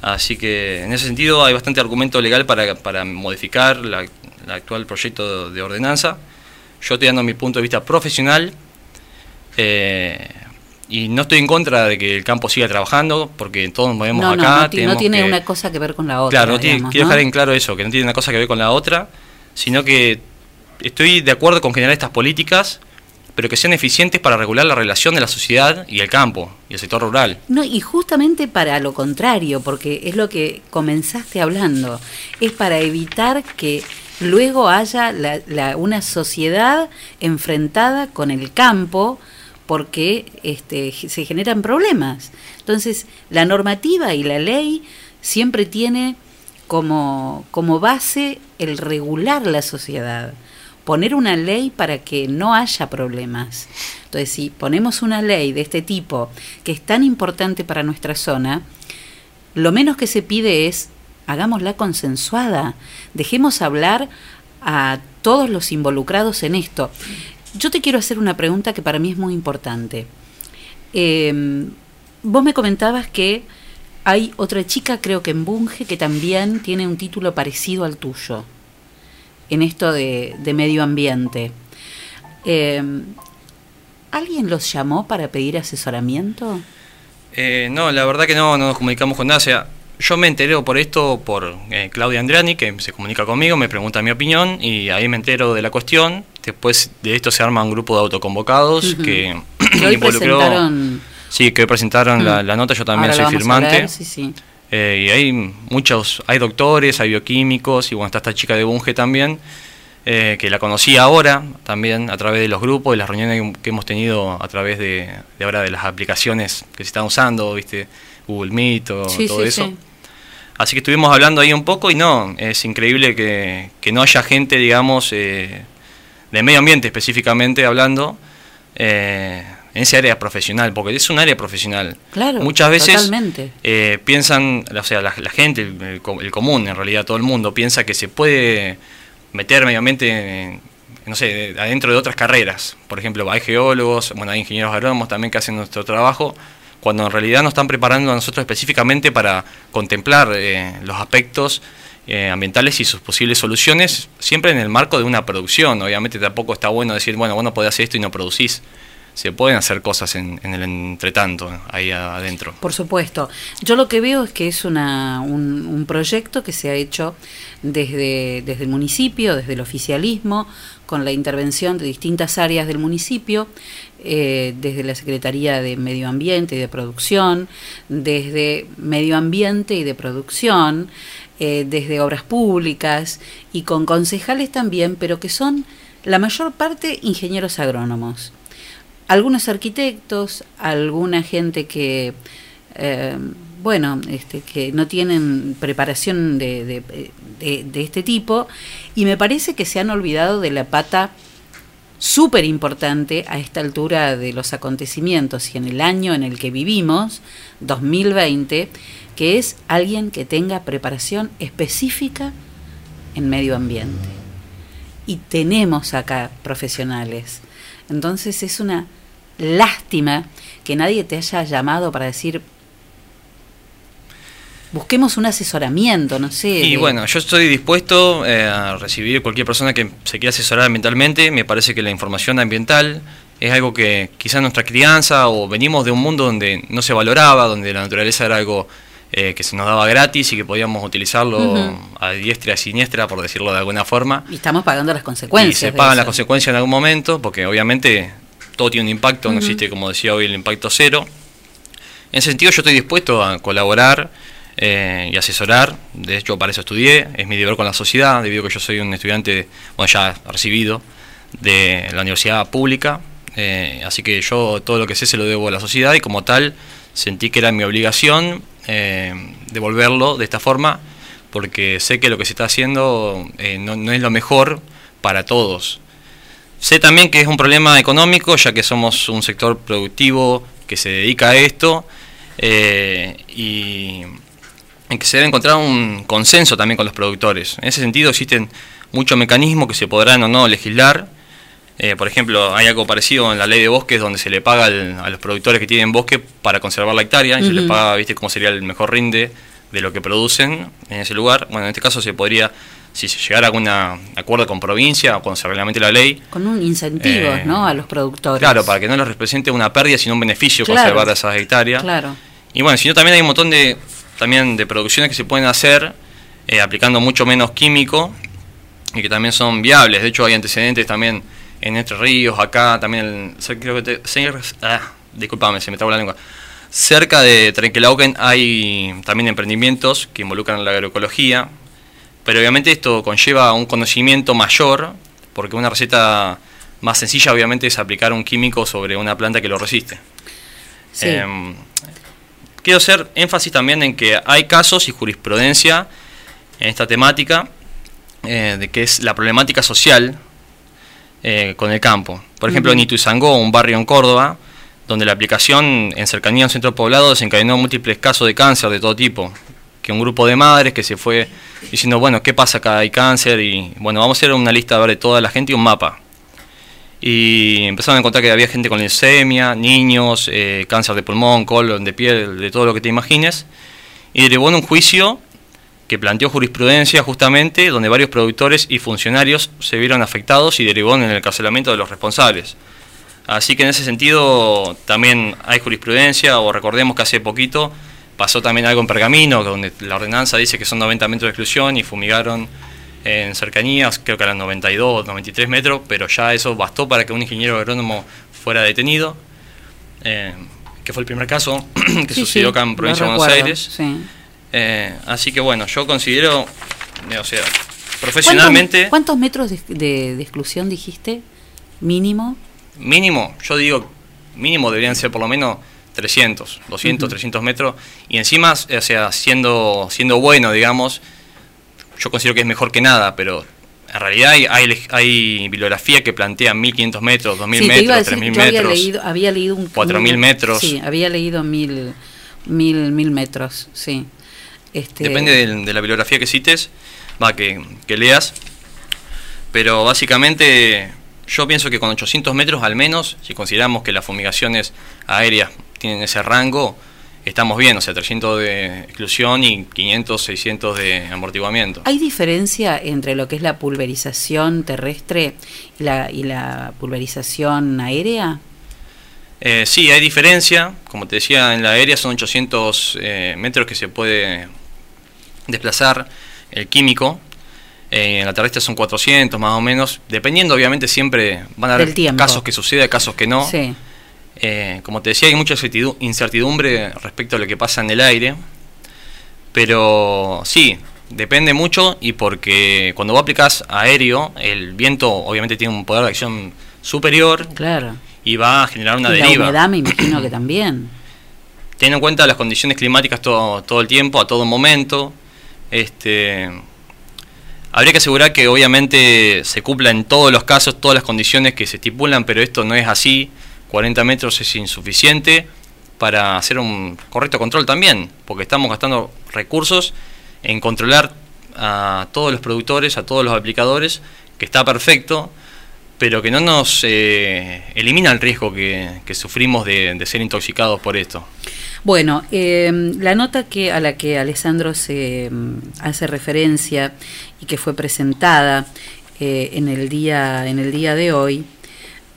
Así que en ese sentido hay bastante argumento legal para, para modificar la, actual proyecto de ordenanza. Yo estoy dando mi punto de vista profesional, eh, y no estoy en contra de que el campo siga trabajando, porque todos nos movemos No, no, acá. no, no tenemos tiene que- una cosa que ver con la otra. Claro, no tiene- quiero ¿no? dejar en claro eso, que no tiene una cosa que ver con la otra, sino que estoy de acuerdo con generar estas políticas, pero que sean eficientes para regular la relación de la sociedad y el campo y el sector rural. No, y justamente para lo contrario, porque es lo que comenzaste hablando, es para evitar que luego haya la- una sociedad enfrentada con el campo porque este, se generan problemas. Entonces, la normativa y la ley siempre tiene como, como base el regular la sociedad, poner una ley para que no haya problemas. Entonces, si ponemos una ley de este tipo que es tan importante para nuestra zona, lo menos que se pide es hagámosla consensuada, dejemos hablar a todos los involucrados en esto. Yo te quiero hacer una pregunta que para mí es muy importante. Eh, vos me comentabas que hay otra chica, creo que en Bunge, que también tiene un título parecido al tuyo, en esto de, de medio ambiente. Eh, ¿Alguien los llamó para pedir asesoramiento? Eh, no, la verdad que no, no nos comunicamos con nada. O sea, yo me entero por esto por eh, Claudia Andriani, que se comunica conmigo, me pregunta mi opinión y ahí me entero de la cuestión. Después de esto se arma un grupo de autoconvocados que, Que hoy involucró- presentaron- Sí, que hoy presentaron la, Mm. la nota, yo también Ahora soy firmante. sí, sí. Eh, y hay muchos, hay doctores, hay bioquímicos, y bueno, está esta chica de Bunge también, eh, que la conocí ahora también a través de los grupos y las reuniones que hemos tenido a través de, de ahora de las aplicaciones que se están usando, viste, Google Meet o Sí, todo sí, eso. sí. Así que estuvimos hablando ahí un poco y no, es increíble que, que no haya gente, digamos, eh, de medio ambiente específicamente hablando, eh, en ese área profesional, porque es un área profesional. Claro, Muchas veces totalmente. eh, piensan, o sea, la, la gente, el, el co- el común, en realidad todo el mundo, piensa que se puede meter medio ambiente, en- no sé, de- adentro de otras carreras. Por ejemplo, hay geólogos, bueno, hay ingenieros agrónomos también que hacen nuestro trabajo, cuando en realidad nos están preparando a nosotros específicamente para contemplar eh, los aspectos eh, ambientales y sus posibles soluciones, siempre en el marco de una producción. Obviamente tampoco está bueno decir, bueno, vos no podés hacer esto y no producís. Se pueden hacer cosas en, en el entretanto, ahí adentro. Por supuesto. Yo lo que veo es que es una, un, proyecto que se ha hecho desde, desde el municipio, desde el oficialismo, con la intervención de distintas áreas del municipio, eh, desde la Secretaría de Medio Ambiente y de Producción, desde Medio Ambiente y de Producción, eh, desde Obras Públicas y con concejales también, pero que son la mayor parte ingenieros agrónomos algunos arquitectos, alguna gente que, eh, bueno, este, que no tienen preparación de, de- este tipo, y me parece que se han olvidado de la pata súper importante a esta altura de los acontecimientos y en el año en el que vivimos, 2020, que es alguien que tenga preparación específica en medio ambiente. Y tenemos acá profesionales. Entonces es una lástima que nadie te haya llamado para decir, busquemos un asesoramiento, no sé. Y de- bueno, yo estoy dispuesto eh, a recibir cualquier persona que se quiera asesorar ambientalmente. Me parece que la información ambiental es algo que quizás nuestra crianza o venimos de un mundo donde no se valoraba, donde la naturaleza era algo eh, que se nos daba gratis y que podíamos utilizarlo a diestra y a siniestra, por decirlo de alguna forma. Y estamos pagando las consecuencias. Y se pagan eso. las consecuencias en algún momento, porque obviamente todo tiene un impacto, no existe, como decía hoy, el impacto cero. En ese sentido, yo estoy dispuesto a colaborar eh, y asesorar. De hecho, para eso estudié. Es mi deber con la sociedad, debido a que yo soy un estudiante, bueno, ya recibido de la universidad pública. eh, así que yo todo lo que sé se lo debo a la sociedad y como tal sentí que era mi obligación eh, devolverlo de esta forma porque sé que lo que se está haciendo eh, no, es lo mejor para todos. Sé también que es un problema económico, ya que somos un sector productivo que se dedica a esto eh, y en que se debe encontrar un consenso también con los productores. En ese sentido existen muchos mecanismos que se podrán o no legislar. Eh, por ejemplo, hay algo parecido en la ley de bosques donde se le paga al- a los productores que tienen bosque para conservar la hectárea y se les paga, viste, cómo sería el mejor rinde de lo que producen en ese lugar. Bueno, en este caso se podría si se llegara a algún acuerdo con provincia o cuando se reglamente la ley. Con un incentivo, Eh, ¿no? A los productores. Claro, para que no les represente una pérdida, sino un beneficio Claro. conservar esas hectáreas. Claro. Y bueno, sino también hay un montón de también de producciones que se pueden hacer eh, aplicando mucho menos químico y que también son viables. De hecho, hay antecedentes también en Entre Ríos, acá también, el- sé- creo que te, sé- ah, discúlpame, se me trabó la lengua. Cerca de Trenquelauquen hay también emprendimientos que involucran la agroecología, pero obviamente esto conlleva un conocimiento mayor, porque una receta más sencilla obviamente es aplicar un químico sobre una planta que lo resiste. Sí. Em, quiero hacer énfasis también en que hay casos y jurisprudencia en esta temática, eh, de que es la problemática social eh, con el campo. Por ejemplo, en Ujú. Ituizangó, un barrio en Córdoba, donde la aplicación en cercanía a un centro poblado desencadenó múltiples casos de cáncer de todo tipo. Que un grupo de madres que se fue diciendo, bueno, ¿qué pasa acá? Hay cáncer y bueno, vamos a hacer una lista de toda la gente y un mapa. Y empezaron a encontrar que había gente con leucemia, niños, eh, cáncer de pulmón, colon, de piel, de todo lo que te imagines. Y derivó en un juicio que planteó jurisprudencia justamente, donde varios productores y funcionarios se vieron afectados y derivó en el encarcelamiento de los responsables. Así que en ese sentido también hay jurisprudencia, o recordemos que hace poquito pasó también algo en Pergamino, donde la ordenanza dice que son 90 metros de exclusión y fumigaron en cercanías, creo que eran 92, 93 metros, pero ya eso bastó para que un ingeniero agrónomo fuera detenido, eh, que fue el primer caso que Sí, sucedió acá en Provincia de Buenos Aires. sí. Eh, así que bueno, yo considero, o sea, profesionalmente, ¿Cuántos, cuántos metros de, de- de exclusión dijiste? Mínimo. mínimo, yo digo, mínimo deberían ser por lo menos 300, 200, Ujú. 300 metros. Y encima, o sea, siendo, siendo bueno, digamos, yo considero que es mejor que nada, pero en realidad hay, hay, hay bibliografía que plantea 1500 metros, 2000 Sí, metros, decir, 3000 yo había metros. leído, había leído un 4000 un- metros. Sí, había leído mil, mil, mil metros, sí. Este, Depende de, la bibliografía que cites, va, que, que leas. Pero básicamente yo pienso que con 800 metros al menos, si consideramos que las fumigaciones aéreas tienen ese rango, estamos bien, o sea, 300 de exclusión y 500, 600 de amortiguamiento. ¿Hay diferencia entre lo que es la pulverización terrestre y la, y la pulverización aérea? Eh, sí, hay diferencia. Como te decía, en la aérea son 800 eh, metros que se puede desplazar el químico. Eh, en la terrestre son 400 más o menos. Dependiendo, obviamente, siempre van a haber casos que sucede, casos que no. Sí. Eh, como te decía, hay mucha incertidu- incertidumbre respecto a lo que pasa en el aire. Pero sí, depende mucho y porque cuando vos aplicás aéreo, el viento obviamente tiene un poder de acción superior Claro. y va a generar una y la deriva. humedad me imagino que también. Teniendo en cuenta las condiciones climáticas todo, todo el tiempo, a todo momento, este, habría que asegurar que obviamente se cumpla en todos los casos todas las condiciones que se estipulan, pero esto no es así. 40 metros es insuficiente para hacer un correcto control también, porque estamos gastando recursos en controlar a todos los productores, a todos los aplicadores, que está perfecto, pero que no nos eh, elimina el riesgo que, que sufrimos de, de ser intoxicados por esto. Bueno, eh, la nota que a la que Alessandro se mm, hace referencia y que fue presentada eh, en el día en el día de hoy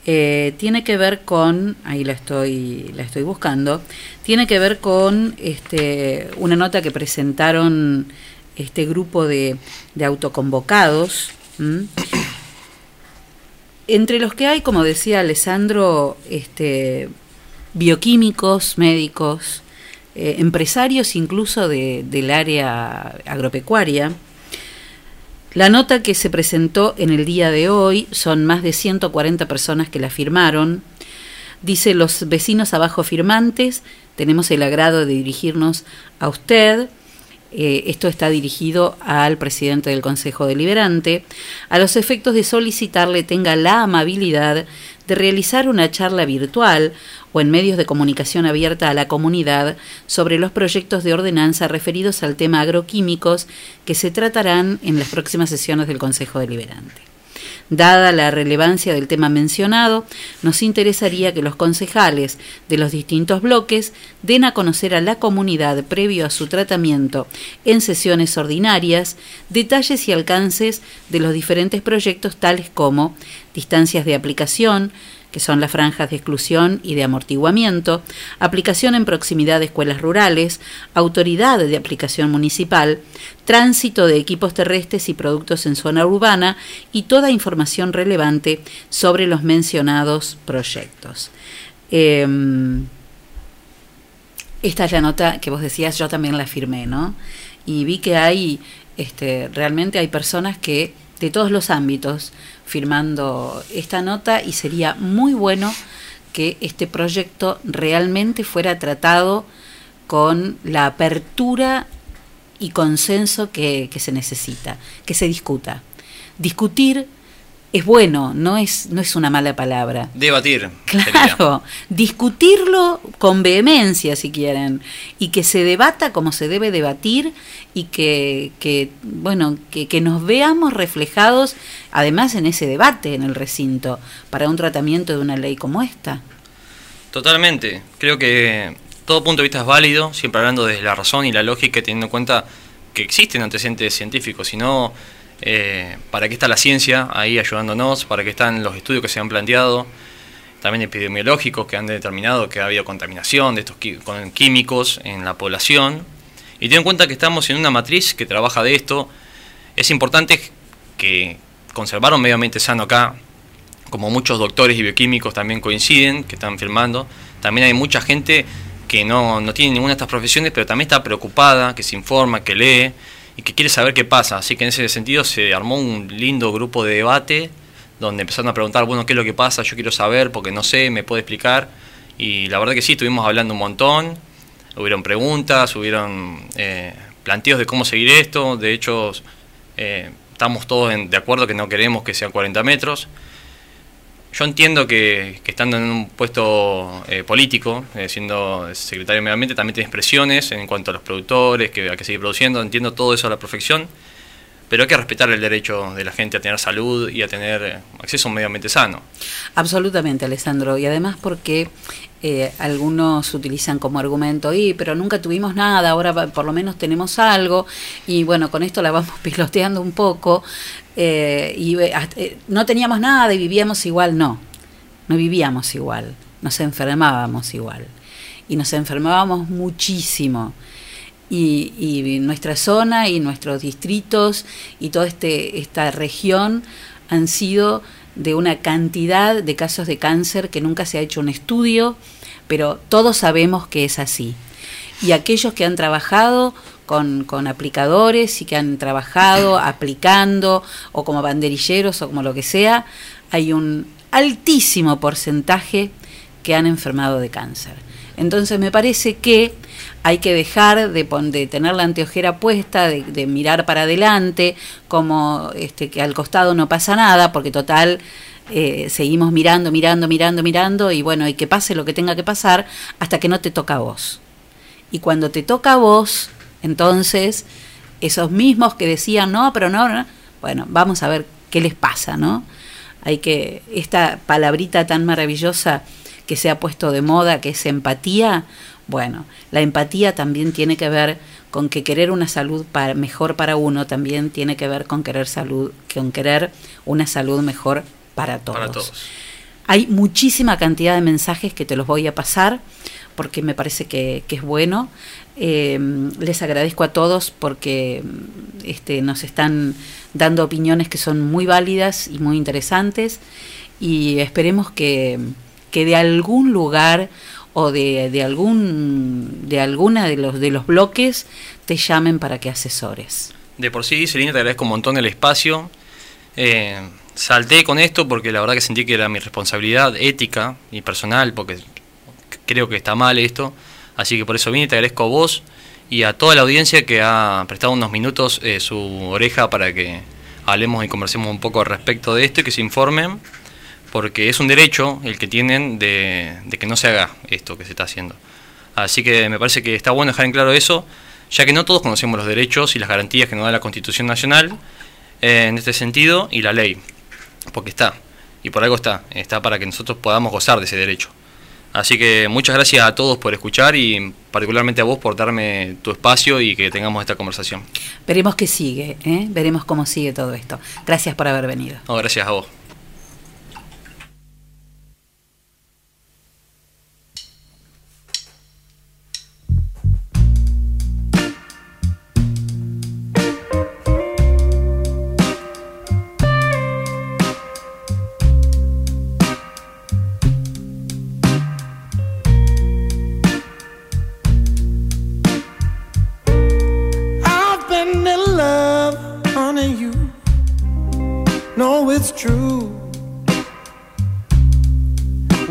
eh, tiene que ver con ahí la estoy la estoy buscando tiene que ver con este una nota que presentaron este grupo de, de autoconvocados. Entre los que hay como decía Alessandro este bioquímicos, médicos, eh, empresarios incluso de- del área agropecuaria. La nota que se presentó en el día de hoy son más de 140 personas que la firmaron. Dice los vecinos abajo firmantes, tenemos el agrado de dirigirnos a usted. Eh, esto está dirigido al presidente del Consejo Deliberante, a los efectos de solicitarle tenga la amabilidad de realizar una charla virtual o en medios de comunicación abierta a la comunidad sobre los proyectos de ordenanza referidos al tema agroquímicos que se tratarán en las próximas sesiones del Consejo Deliberante. Dada la relevancia del tema mencionado, nos interesaría que los concejales de los distintos bloques den a conocer a la comunidad previo a su tratamiento en sesiones ordinarias detalles y alcances de los diferentes proyectos tales como distancias de aplicación, que son las franjas de exclusión y de amortiguamiento, aplicación en proximidad de escuelas rurales, autoridad de aplicación municipal, tránsito de equipos terrestres y productos en zona urbana y toda información relevante sobre los mencionados proyectos. Eh, esta es la nota que vos decías, yo también la firmé, ¿no? Y vi que hay, este, realmente hay personas que de todos los ámbitos firmando esta nota y sería muy bueno que este proyecto realmente fuera tratado con la apertura y consenso que, se necesita, que se discuta. Discutir es bueno, no es, no es una mala palabra. Debatir. sería. Claro, discutirlo con vehemencia si quieren y que se debata como se debe debatir y que, que bueno, que, que nos veamos reflejados además en ese debate en el recinto para un tratamiento de una ley como esta. Totalmente. Creo que todo punto de vista es válido, siempre hablando desde la razón y la lógica, teniendo en cuenta que existen antecedentes científicos, si no, eh, para qué está la ciencia ahí ayudándonos, para qué están los estudios que se han planteado, también epidemiológicos que han determinado que ha habido contaminación de estos químicos en la población. Y ten en cuenta que estamos en una matriz que trabaja de esto. Es importante que conservar un medio ambiente sano acá, como muchos doctores y bioquímicos también coinciden, que están firmando. También hay mucha gente que no, no tiene ninguna de estas profesiones, pero también está preocupada, que se informa, que lee y que quiere saber qué pasa. Así que en ese sentido se armó un lindo grupo de debate donde empezaron a preguntar, bueno, ¿qué es lo que pasa? Yo quiero saber porque no sé, me puede explicar. Y la verdad que sí, estuvimos hablando un montón, hubieron preguntas, hubieron eh, planteos de cómo seguir esto. De hecho, eh, estamos todos en- de acuerdo que no queremos que sean 40 metros. Yo entiendo que, que estando en un puesto eh, político, eh, siendo secretario de Medio Ambiente, también tienes presiones en cuanto a los productores, que hay que seguir produciendo, entiendo todo eso a la perfección, pero hay que respetar el derecho de la gente a tener salud y a tener eh, acceso a un medio ambiente sano. Absolutamente, Alessandro. Y además porque eh, algunos utilizan como argumento, y pero nunca tuvimos nada, ahora por lo menos tenemos algo. Y bueno, con esto la vamos piloteando un poco. eh, y eh, no teníamos nada y vivíamos igual, no. No vivíamos igual, nos enfermábamos igual. Y nos enfermábamos muchísimo. Y, y nuestra zona y nuestros distritos y toda este, esta región han sido de una cantidad de casos de cáncer que nunca se ha hecho un estudio, pero todos sabemos que es así. Y aquellos que han trabajado con, con aplicadores y que han trabajado aplicando o como banderilleros o como lo que sea, hay un altísimo porcentaje que han enfermado de cáncer. Entonces me parece que hay que dejar de, de tener la anteojera puesta, de, de mirar para adelante, como este, que al costado no pasa nada, porque total eh, seguimos mirando, mirando, mirando, mirando, y bueno, y que pase lo que tenga que pasar hasta que no te toca a vos. Y cuando te toca a vos, entonces esos mismos que decían no, pero no, no", bueno, vamos a ver qué les pasa, ¿no? Hay que, esta palabrita tan maravillosa que se ha puesto de moda, que es empatía, bueno, la empatía también tiene que ver con que querer una salud para, mejor para uno también tiene que ver con querer salud, con querer una salud mejor para todos. Para todos. Hay muchísima cantidad de mensajes que te los voy a pasar porque me parece que, que es bueno. Eh, les agradezco a todos porque este, nos están dando opiniones que son muy válidas y muy interesantes y esperemos que, que de algún lugar o de, de algún de alguna de los de los bloques te llamen para que asesores. De por sí, Celina, te agradezco un montón el espacio. Eh, salté con esto porque la verdad que sentí que era mi responsabilidad ética y personal, porque creo que está mal esto. Así que por eso vine te agradezco a vos y a toda la audiencia que ha prestado unos minutos eh, su oreja para que hablemos y conversemos un poco al respecto de esto y que se informen, porque es un derecho el que tienen de, de que no se haga esto que se está haciendo. Así que me parece que está bueno dejar en claro eso, ya que no todos conocemos los derechos y las garantías que nos da la Constitución Nacional eh, en este sentido y la ley. porque está, y por algo está, está para que nosotros podamos gozar de ese derecho. Así que muchas gracias a todos por escuchar y particularmente a vos por darme tu espacio y que tengamos esta conversación. Veremos qué sigue, ¿eh? veremos cómo sigue todo esto. Gracias por haber venido. No, gracias a vos. It's true.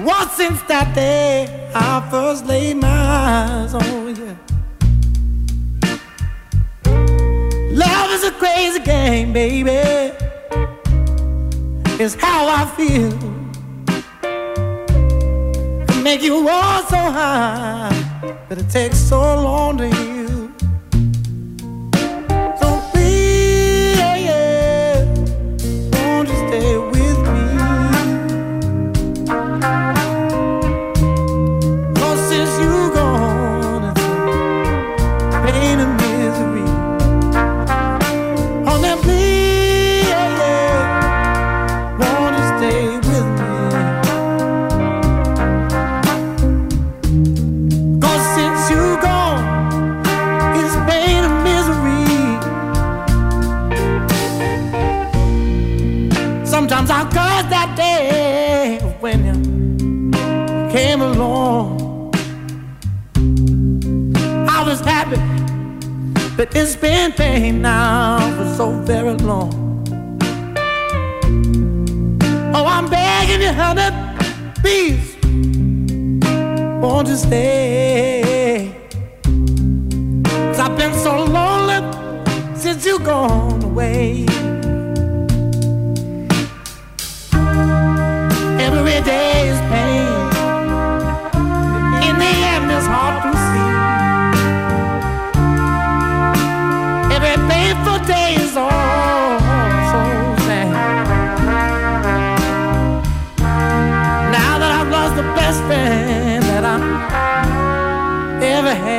What since that day I first laid my eyes on you? Love is a crazy game, baby. It's how I feel. Make you all so high, but it takes so long to heal. But it's been pain now for so very long. Oh, I'm begging you, honey, please, won't you stay? Cause I've been so lonely since you gone away. Every day is pain. Day is all so sad. Now that I've lost the best friend that I ever had.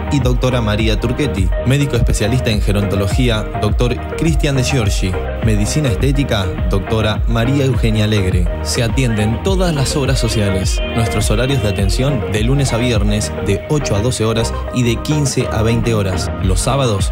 y doctora María Turchetti. Médico especialista en gerontología, doctor Cristian de Giorgi. Medicina estética, doctora María Eugenia Alegre. Se atienden todas las obras sociales. Nuestros horarios de atención de lunes a viernes de 8 a 12 horas y de 15 a 20 horas. Los sábados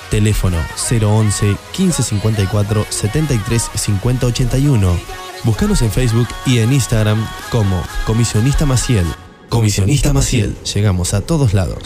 Teléfono 011 1554 73 50 81. Búscanos en Facebook y en Instagram como Comisionista Maciel. Comisionista Maciel. Llegamos a todos lados.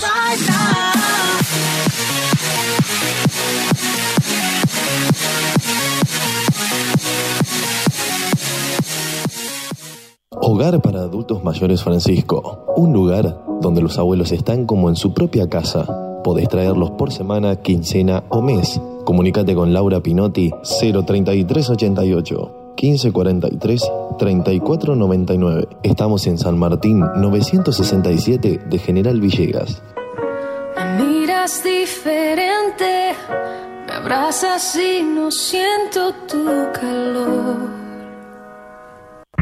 Hogar para adultos mayores Francisco. Un lugar donde los abuelos están como en su propia casa. Podés traerlos por semana, quincena o mes. Comunícate con Laura Pinotti 03388 1543 3499. Estamos en San Martín 967 de General Villegas. Me miras diferente, me abrazas y no siento tu calor.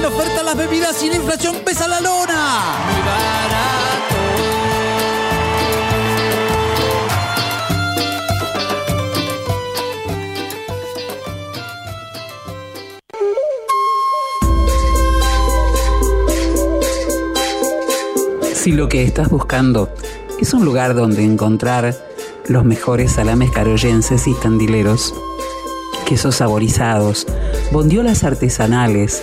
Ponen oferta las bebidas la inflación pesa la lona. Muy barato. Si lo que estás buscando es un lugar donde encontrar los mejores salames carollenses y candileros, quesos saborizados, bondiolas artesanales,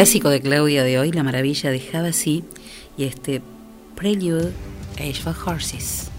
Clásico de Claudia de hoy, La Maravilla de Havasi, y este Prelude, Age for Horses.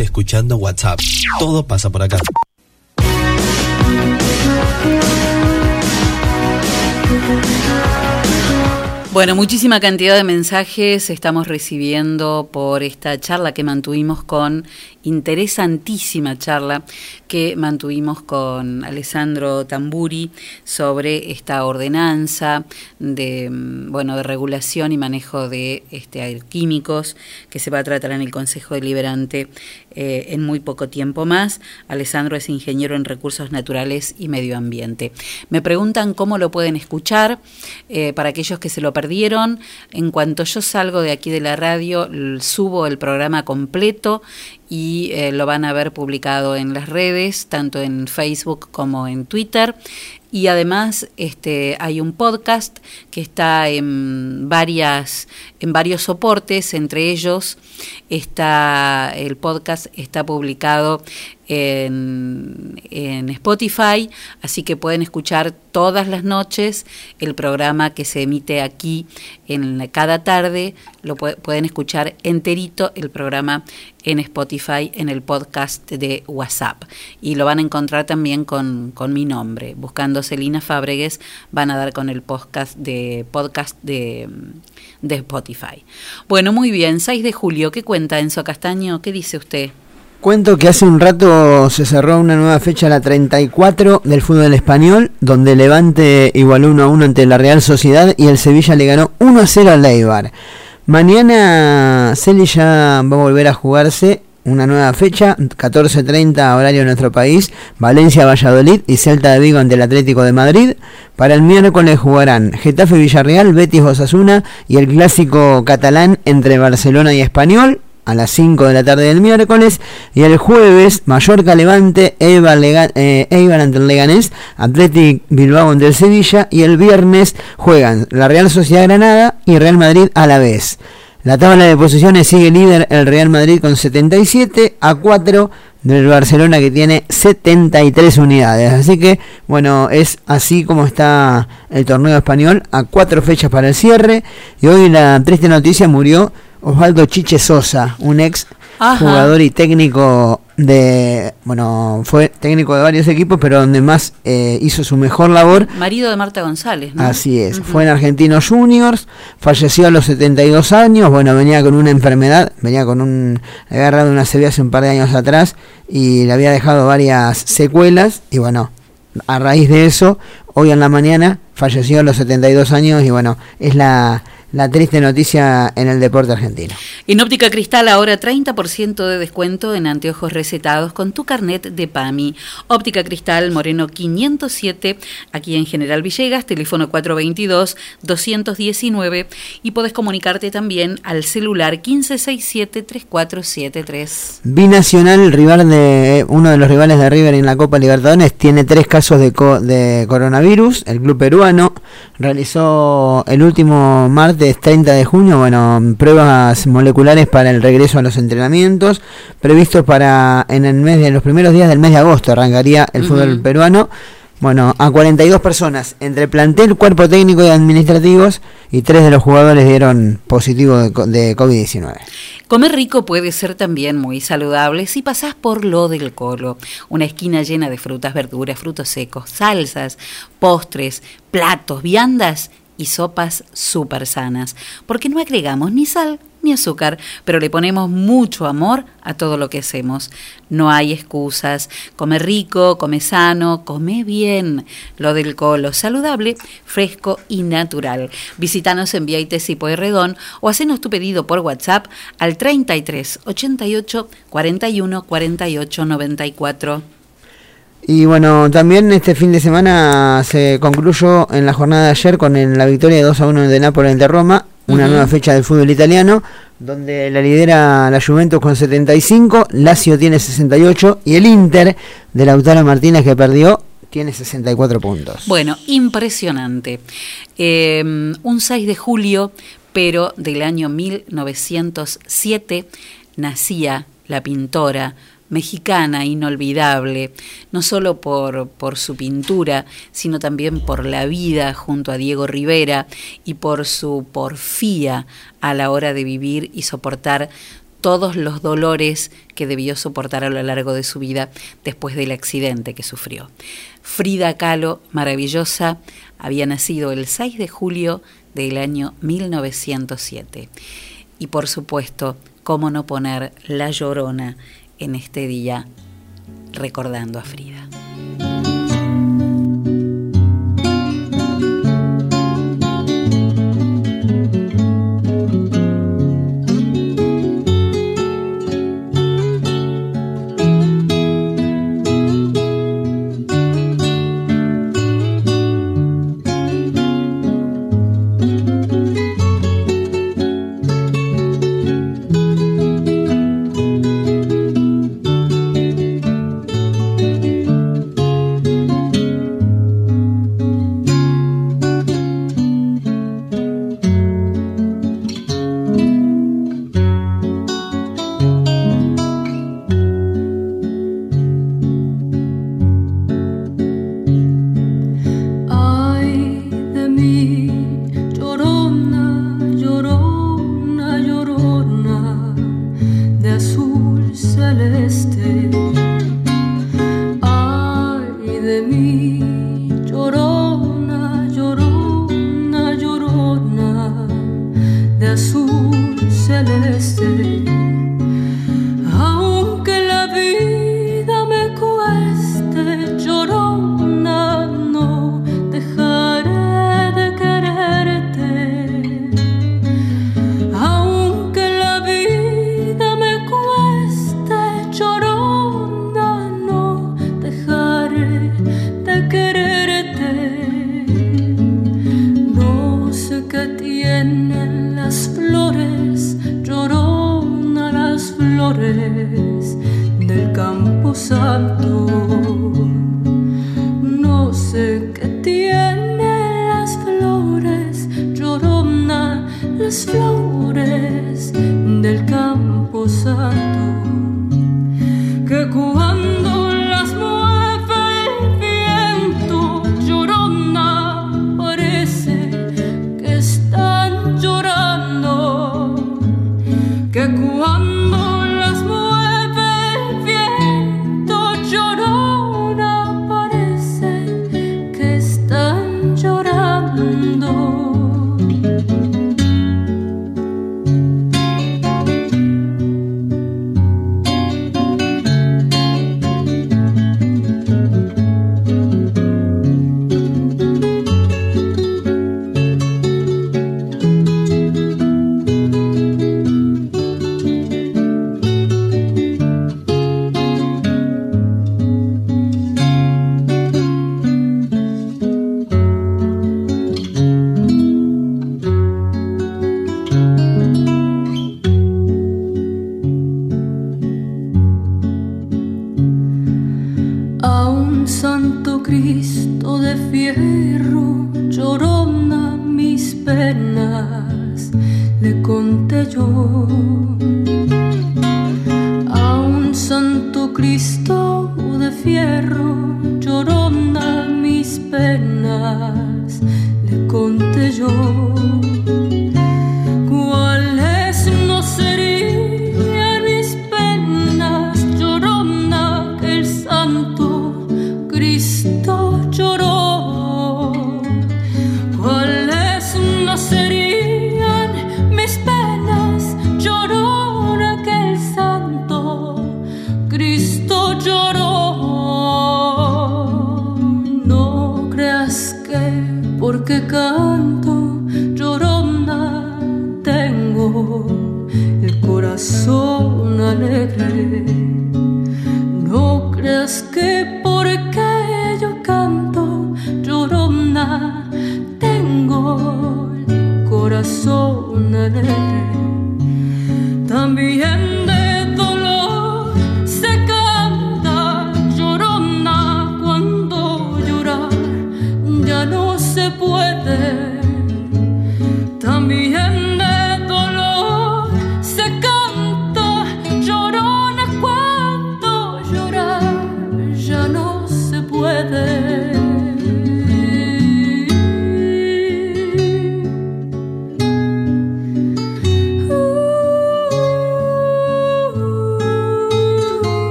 Escuchando WhatsApp. Todo pasa por acá. Bueno, muchísima cantidad de mensajes estamos recibiendo por esta charla que mantuvimos con, interesantísima charla que mantuvimos con Alessandro Tamburi sobre esta ordenanza de, mm, bueno, de regulación y manejo de este, químicos que se va a tratar en el Consejo Deliberante eh, en muy poco tiempo más. Alessandro es ingeniero en recursos naturales y medio ambiente. Me preguntan cómo lo pueden escuchar. Eh, para aquellos que se lo perdieron, en cuanto yo salgo de aquí de la radio, subo el programa completo y eh, lo van a ver publicado en las redes, tanto en Facebook como en Twitter. Y además este, hay un podcast que está en, varias, en varios soportes, entre ellos está, el podcast está publicado en, en Spotify, así que pueden escuchar todas las noches el programa que se emite aquí en cada tarde, lo pue- pueden escuchar enterito el programa en Spotify, en el podcast de WhatsApp. Y lo van a encontrar también con, con mi nombre. Buscando Celina Fábregues van a dar con el podcast de, podcast de, de Spotify. Bueno, muy bien, 6 de julio, ¿qué cuenta Enzo Castaño? ¿Qué dice usted? Cuento que hace un rato se cerró una nueva fecha, la 34 del fútbol español, donde Levante igualó 1 a 1 ante la Real Sociedad y el Sevilla le ganó 1 a 0 al Eibar. Mañana Celi ya va a volver a jugarse una nueva fecha, 14.30 horario de nuestro país, Valencia, Valladolid y Celta de Vigo ante el Atlético de Madrid. Para el miércoles jugarán Getafe, Villarreal, Betis, Osasuna y el clásico catalán entre Barcelona y Español a las 5 de la tarde del miércoles y el jueves Mallorca Levante, Eibar, Lega- eh, ante el Leganés, Athletic Bilbao ante el Sevilla y el viernes juegan la Real Sociedad Granada y Real Madrid a la vez. La tabla de posiciones sigue líder el Real Madrid con 77 a 4 del Barcelona que tiene 73 unidades. Así que, bueno, es así como está el torneo español a cuatro fechas para el cierre. Y hoy la triste noticia murió Osvaldo Chiche Sosa, un ex Ajá. jugador y técnico de, bueno, fue técnico de varios equipos, pero donde más eh, hizo su mejor labor. Marido de Marta González, ¿no? Así es, fue en Argentinos Juniors, falleció a los 72 años, bueno, venía con una enfermedad, venía con un, agarrado una CV hace un par de años atrás y le había dejado varias secuelas y bueno, a raíz de eso, hoy en la mañana falleció a los 72 años y bueno, es la, la triste noticia en el deporte argentino. En Óptica Cristal ahora 30% de descuento en anteojos recetados con tu carnet de PAMI. Óptica Cristal Moreno 507, aquí en General Villegas, teléfono 422-219 y podés comunicarte también al celular 1567-3473. Binacional, rival de uno de los rivales de River en la Copa Libertadores, tiene tres casos de, co- de coronavirus. El club peruano realizó el último martes 30 de junio, bueno, pruebas moleculares para el regreso a los entrenamientos, previstos para en el mes de los primeros días del mes de agosto arrancaría el fútbol peruano. Bueno, a 42 personas entre plantel, cuerpo técnico y administrativos y tres de los jugadores dieron positivo de COVID-19. Comer rico puede ser también muy saludable si pasás por lo del colo, una esquina llena de frutas, verduras, frutos secos, salsas, postres, platos, viandas y sopas súper sanas, porque no agregamos ni sal ni azúcar, pero le ponemos mucho amor a todo lo que hacemos. No hay excusas. Come rico, come sano, come bien. Lo del colo, saludable, fresco y natural. Visítanos en Vieites y Pueyrredón o hacenos tu pedido por WhatsApp al 33 88 41 48 94. Y bueno, también este fin de semana se concluyó en la jornada de ayer con el- la victoria de 2 a 1 de Nápoles ante Roma, una nueva fecha del fútbol italiano, donde la lidera la Juventus con 75, Lazio tiene 68 y el Inter de Lautaro Martínez que perdió tiene 64 puntos. Bueno, impresionante. Eh, un 6 de julio, pero del año 1907, nacía la pintora mexicana inolvidable, no solo por, por su pintura, sino también por la vida junto a Diego Rivera y por su porfía a la hora de vivir y soportar todos los dolores que debió soportar a lo largo de su vida después del accidente que sufrió. Frida Kahlo, maravillosa, había nacido el 6 de julio del año 1907. Y por supuesto, cómo no poner La Llorona en este día recordando a Frida.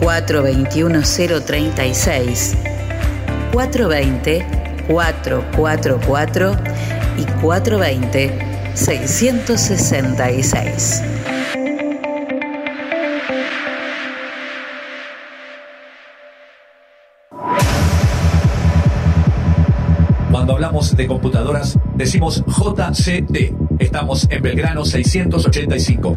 036 420 444 y 420 666. Cuando hablamos de computadoras, decimos JCT. Estamos en Belgrano 685.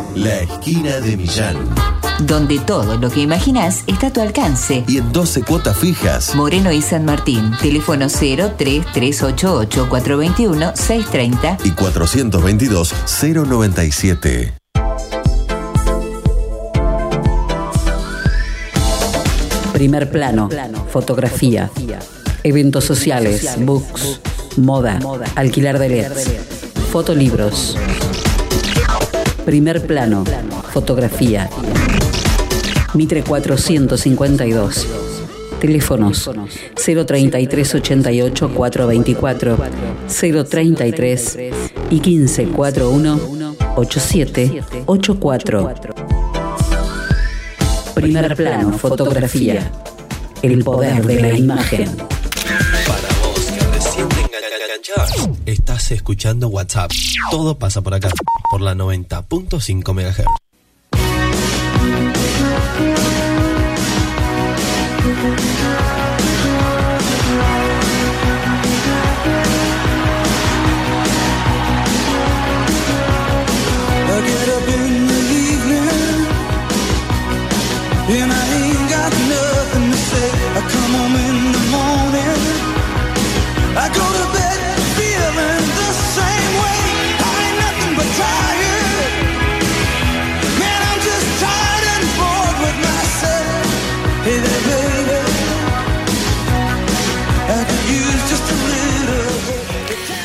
la esquina de Millán. Donde todo lo que imaginas está a tu alcance. Y en 12 cuotas fijas. Moreno y San Martín. Teléfono 03388 421 630 Y 422 097. Primer plano, fotografía, eventos sociales, books, moda, alquilar de LEDs, fotolibros. Primer plano, fotografía. Mitre 452. Teléfonos 033 88 424 033 y 1541 8784. Primer plano, fotografía. El poder de la imagen. Estás escuchando WhatsApp. Todo pasa por acá, por la 90.5 MHz.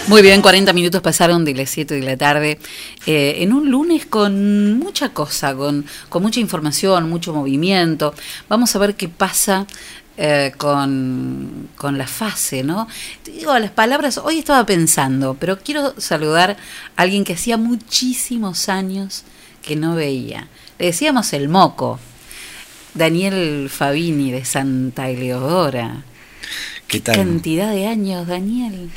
Muy bien, 40 minutos pasaron de las 7 de la tarde. eh, en un lunes con mucha cosa, con, con mucha información, mucho movimiento. Vamos a ver qué pasa eh, con, con la fase, ¿no? Te digo, las palabras, hoy estaba pensando, pero quiero saludar a alguien que hacía muchísimos años que no veía. Le decíamos el moco. Daniel Fabini de Santa Eleodora. ¿Qué tal? Cantidad de años, Daniel.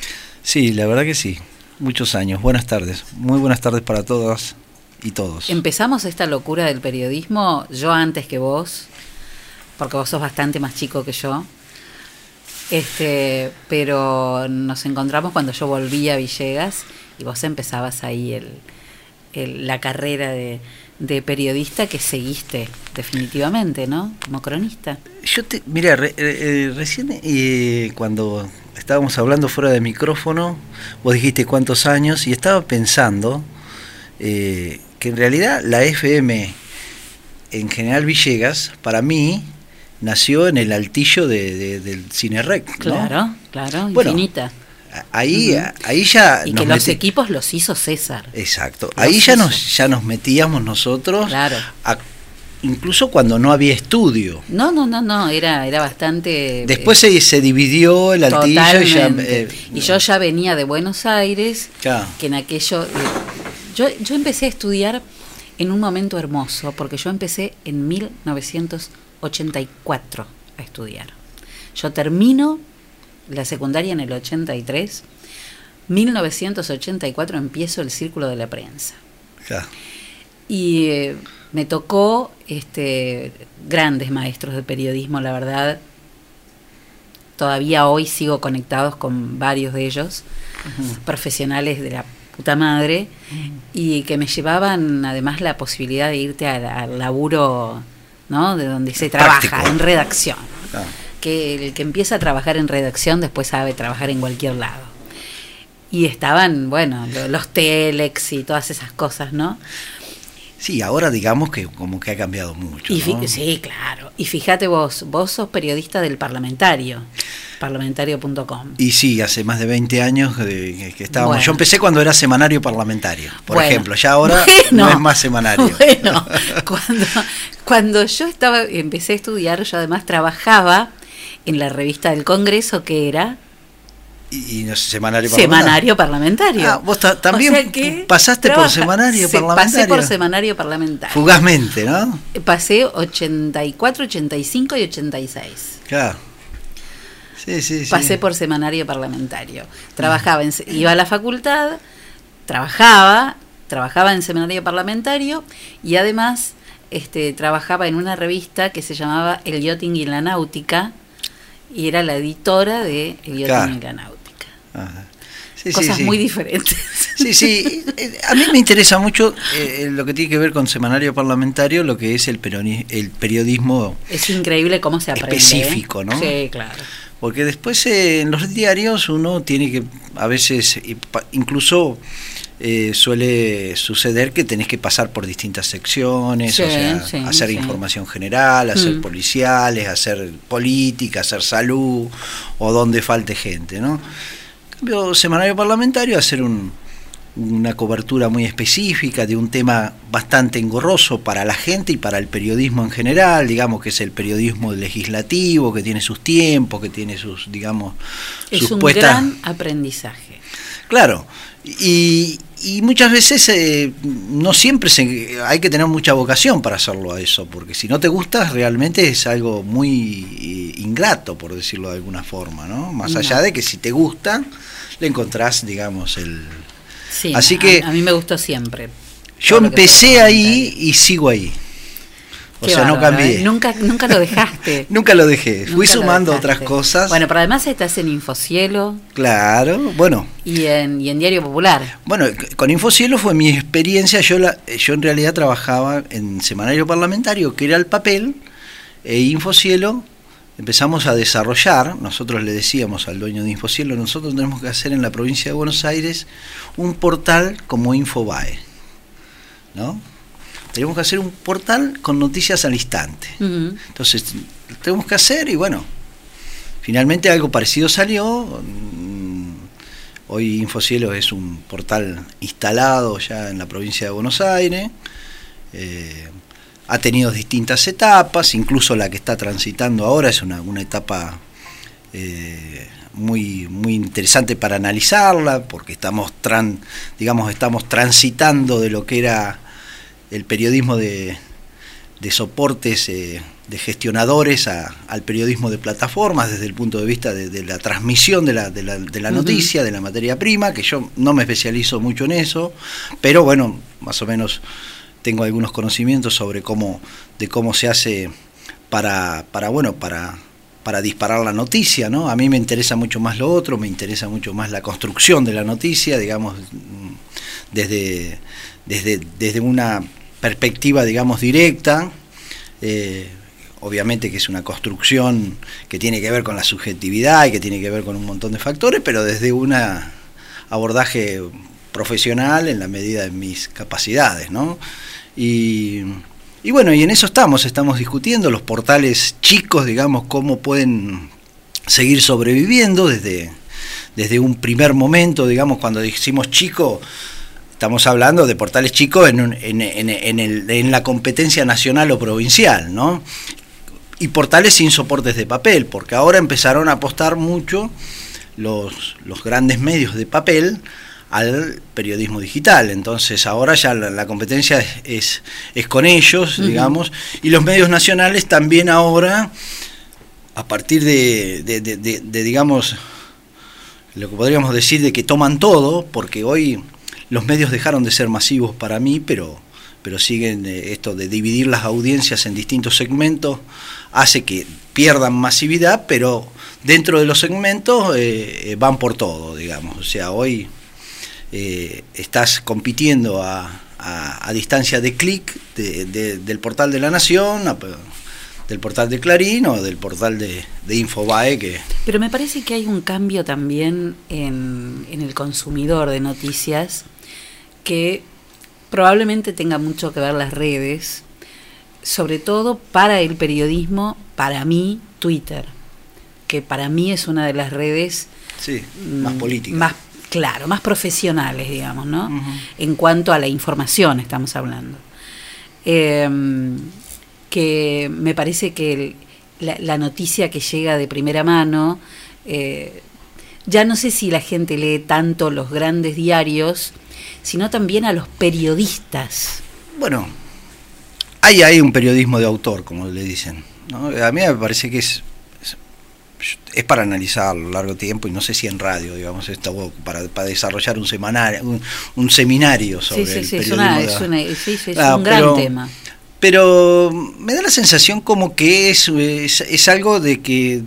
Sí, la verdad que sí. Muchos años. Buenas tardes. Muy buenas tardes para todas y todos. Empezamos esta locura del periodismo, yo antes que vos, porque vos sos bastante más chico que yo. Este, pero nos encontramos cuando yo volví a Villegas y vos empezabas ahí el, el- la carrera de, de periodista que seguiste definitivamente, ¿no? Como cronista. Yo te, mira, re- eh, recién eh, cuando estábamos hablando fuera de micrófono, vos dijiste cuántos años y estaba pensando eh, que en realidad la FM en General Villegas, para mí, nació en el altillo de, de- del Cine Rec. ¿no? Claro, claro, Bueno, infinita. Ahí, ahí ya Y nos que los equipos los hizo César. Exacto. Los Ahí ya nos, ya nos metíamos nosotros, Claro. a- incluso cuando no había estudio. No, no, no, no, era, era bastante... Después se, se dividió el altillo y ya... Eh, y yo ya venía de Buenos Aires, Claro. que en aquello... eh, yo, yo empecé a estudiar en un momento hermoso, porque yo empecé en 1984 a estudiar. Yo termino la secundaria en el 83, 1984 empiezo el Círculo de la Prensa. Claro. Y eh, me tocó este, grandes maestros de periodismo, la verdad. Todavía hoy sigo conectados con varios de ellos, profesionales de la puta madre, y que me llevaban además la posibilidad de irte al, al laburo ¿no? de donde se trabaja, en redacción. Que el que empieza a trabajar en redacción después sabe trabajar en cualquier lado. Y estaban, bueno, lo- los telex y todas esas cosas, ¿no? Sí, ahora digamos que como que ha cambiado mucho. Y ¿no? Sí, claro. Y fíjate vos, vos sos periodista del parlamentario, parlamentario.com. Y sí, hace más de 20 años que estábamos. Bueno. Yo empecé cuando era semanario parlamentario, por Bueno. ejemplo. Ya ahora Bueno. no es más semanario. Bueno, cuando, cuando yo estaba, empecé a estudiar, yo además trabajaba en la revista del Congreso que era Y, y no sé, semanario Semanario Parlamentario. Ah, vos ta- también O sea que pasaste por trabaja- semanario Sí, parlamentario. Pasé por Semanario Parlamentario. Fugazmente, ¿no? Pasé 84, 85 y 86. Claro. Sí, sí, sí. Pasé por semanario parlamentario. Trabajaba en, iba a la facultad, trabajaba, trabajaba en semanario parlamentario y además este, trabajaba en una revista que se llamaba El Yachting y la Náutica y era la editora de El Yachting Claro. y la Náutica. Ajá. Sí, sí, Cosas sí. muy diferentes. Sí, sí. Eh, A mí me interesa mucho eh, lo que tiene que ver con semanario parlamentario, lo que es el, peroni- el periodismo Es increíble cómo se aprende. ¿eh? específico, ¿no? Sí, claro. Porque después eh, en los diarios uno tiene que, a veces, incluso eh, suele suceder que tenés que pasar por distintas secciones, Sí, o sea, sí, hacer sí. información general, hacer Mm. policiales, hacer política, hacer salud, o donde falte gente, ¿no? Cambio, semanario parlamentario, hacer un, una cobertura muy específica de un tema bastante engorroso para la gente y para el periodismo en general, digamos que es el periodismo legislativo, que tiene sus tiempos, que tiene sus, digamos, Es sus un puestas. gran aprendizaje. Claro, y, y muchas veces eh, no siempre se, hay que tener mucha vocación para hacerlo a eso, porque si no te gusta realmente es algo muy eh, ingrato, por decirlo de alguna forma, ¿no? Más No. allá de que si te gusta, le encontrás, digamos, el... Sí, Así a- que a, mí me gustó siempre. yo empecé ahí y sigo ahí. O Qué sea, no cambié. ¿eh? Nunca, nunca lo dejaste. Nunca lo dejé. Fui Nunca sumando otras cosas. Bueno, pero además estás en Infocielo Claro, bueno. y en, y en Diario Popular. Bueno, con Infocielo fue mi experiencia. Yo, la, yo en realidad trabajaba en semanario parlamentario, que era el papel, e Infocielo empezamos a desarrollar. Nosotros le decíamos al dueño de Infocielo, nosotros tenemos que hacer en la provincia de Buenos Aires un portal como Infobae. ¿No? Tenemos que hacer un portal con noticias al instante. Ujú. Entonces, lo tenemos que hacer y bueno, finalmente algo parecido salió. mm, Hoy Infocielo es un portal instalado ya en la provincia de Buenos Aires. Eh, ha tenido distintas etapas, incluso la que está transitando ahora es una, una etapa eh, muy, muy interesante para analizarla, porque estamos, tran, digamos, estamos transitando de lo que era el periodismo de, de soportes eh, de gestionadores a- al periodismo de plataformas desde el punto de vista de, de la transmisión de la, de la- de la noticia, de la materia prima, que yo no me especializo mucho en eso, pero bueno, más o menos tengo algunos conocimientos sobre cómo, de cómo se hace para, para bueno, para, para disparar la noticia, ¿no? A mí me interesa mucho más lo otro, me interesa mucho más la construcción de la noticia, digamos, mm, desde, desde, desde una perspectiva, digamos, directa. eh, obviamente que es una construcción que tiene que ver con la subjetividad y que tiene que ver con un montón de factores, pero desde un abordaje profesional en la medida de mis capacidades, ¿no? Y, y bueno, y en eso estamos, estamos discutiendo los portales chicos, digamos, cómo pueden seguir sobreviviendo desde, desde un primer momento, digamos, cuando decimos chico, estamos hablando de portales chicos en, un- en, en- en el- en la competencia nacional o provincial, ¿no? Y portales sin soportes de papel, porque ahora empezaron a apostar mucho los, los grandes medios de papel al periodismo digital. Entonces ahora ya la, la competencia es, es, es con ellos, digamos, y los medios nacionales también ahora, a partir de- de- de, digamos, lo que podríamos decir de que toman todo, porque hoy los medios dejaron de ser masivos para mí, pero, pero siguen eh, esto de dividir las audiencias en distintos segmentos, hace que pierdan masividad, pero dentro de los segmentos eh, eh, van por todo, digamos. O sea, hoy eh, estás compitiendo a, a- distancia de clic de- de- del portal de la Nación, del portal de Clarín o del portal de, de Infobae, que Pero me parece que hay un cambio también en, en el consumidor de noticias que probablemente tenga mucho que ver las redes, sobre todo para el periodismo, para mí, Twitter, que para mí es una de las redes sí, más mm, política. más claro, más profesionales, digamos, ¿no? En cuanto a la información estamos hablando. Eh, que me parece que el- la, la noticia que llega de primera mano, eh, ya no sé si la gente lee tanto los grandes diarios, sino también a los periodistas. Bueno, ahí hay un periodismo de autor, como le dicen. ¿no? A mí me parece que es, es, es para analizar a largo tiempo y no sé si en radio, digamos, esto, para, para desarrollar un, semanario, un, un seminario sobre Sí, sí, el sí, es, periodismo. una, de- es, una- es Ah, un gran pero- tema. Pero me da la sensación como que es, es, es algo de que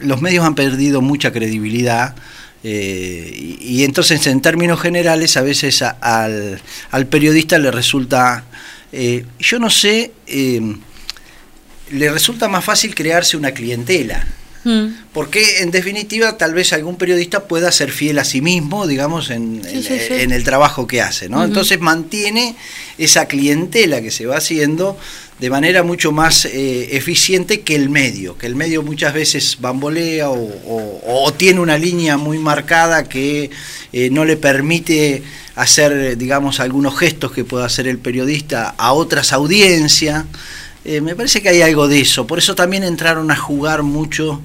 los medios han perdido mucha credibilidad eh, y, y entonces en términos generales a veces a- al, al periodista le resulta, eh, yo no sé, eh, le resulta más fácil crearse una clientela. Mm. Porque en definitiva tal vez algún periodista pueda ser fiel a sí mismo, digamos, en, Sí, en- sí, sí. en el trabajo que hace, ¿no? Entonces mantiene esa clientela que se va haciendo de manera mucho más eh, eficiente que el medio, que el medio muchas veces bambolea o, tiene una línea muy marcada que eh, no le permite hacer, digamos, algunos gestos que pueda hacer el periodista a otras audiencias. Eh, me parece que hay algo de eso. Por eso también entraron a jugar mucho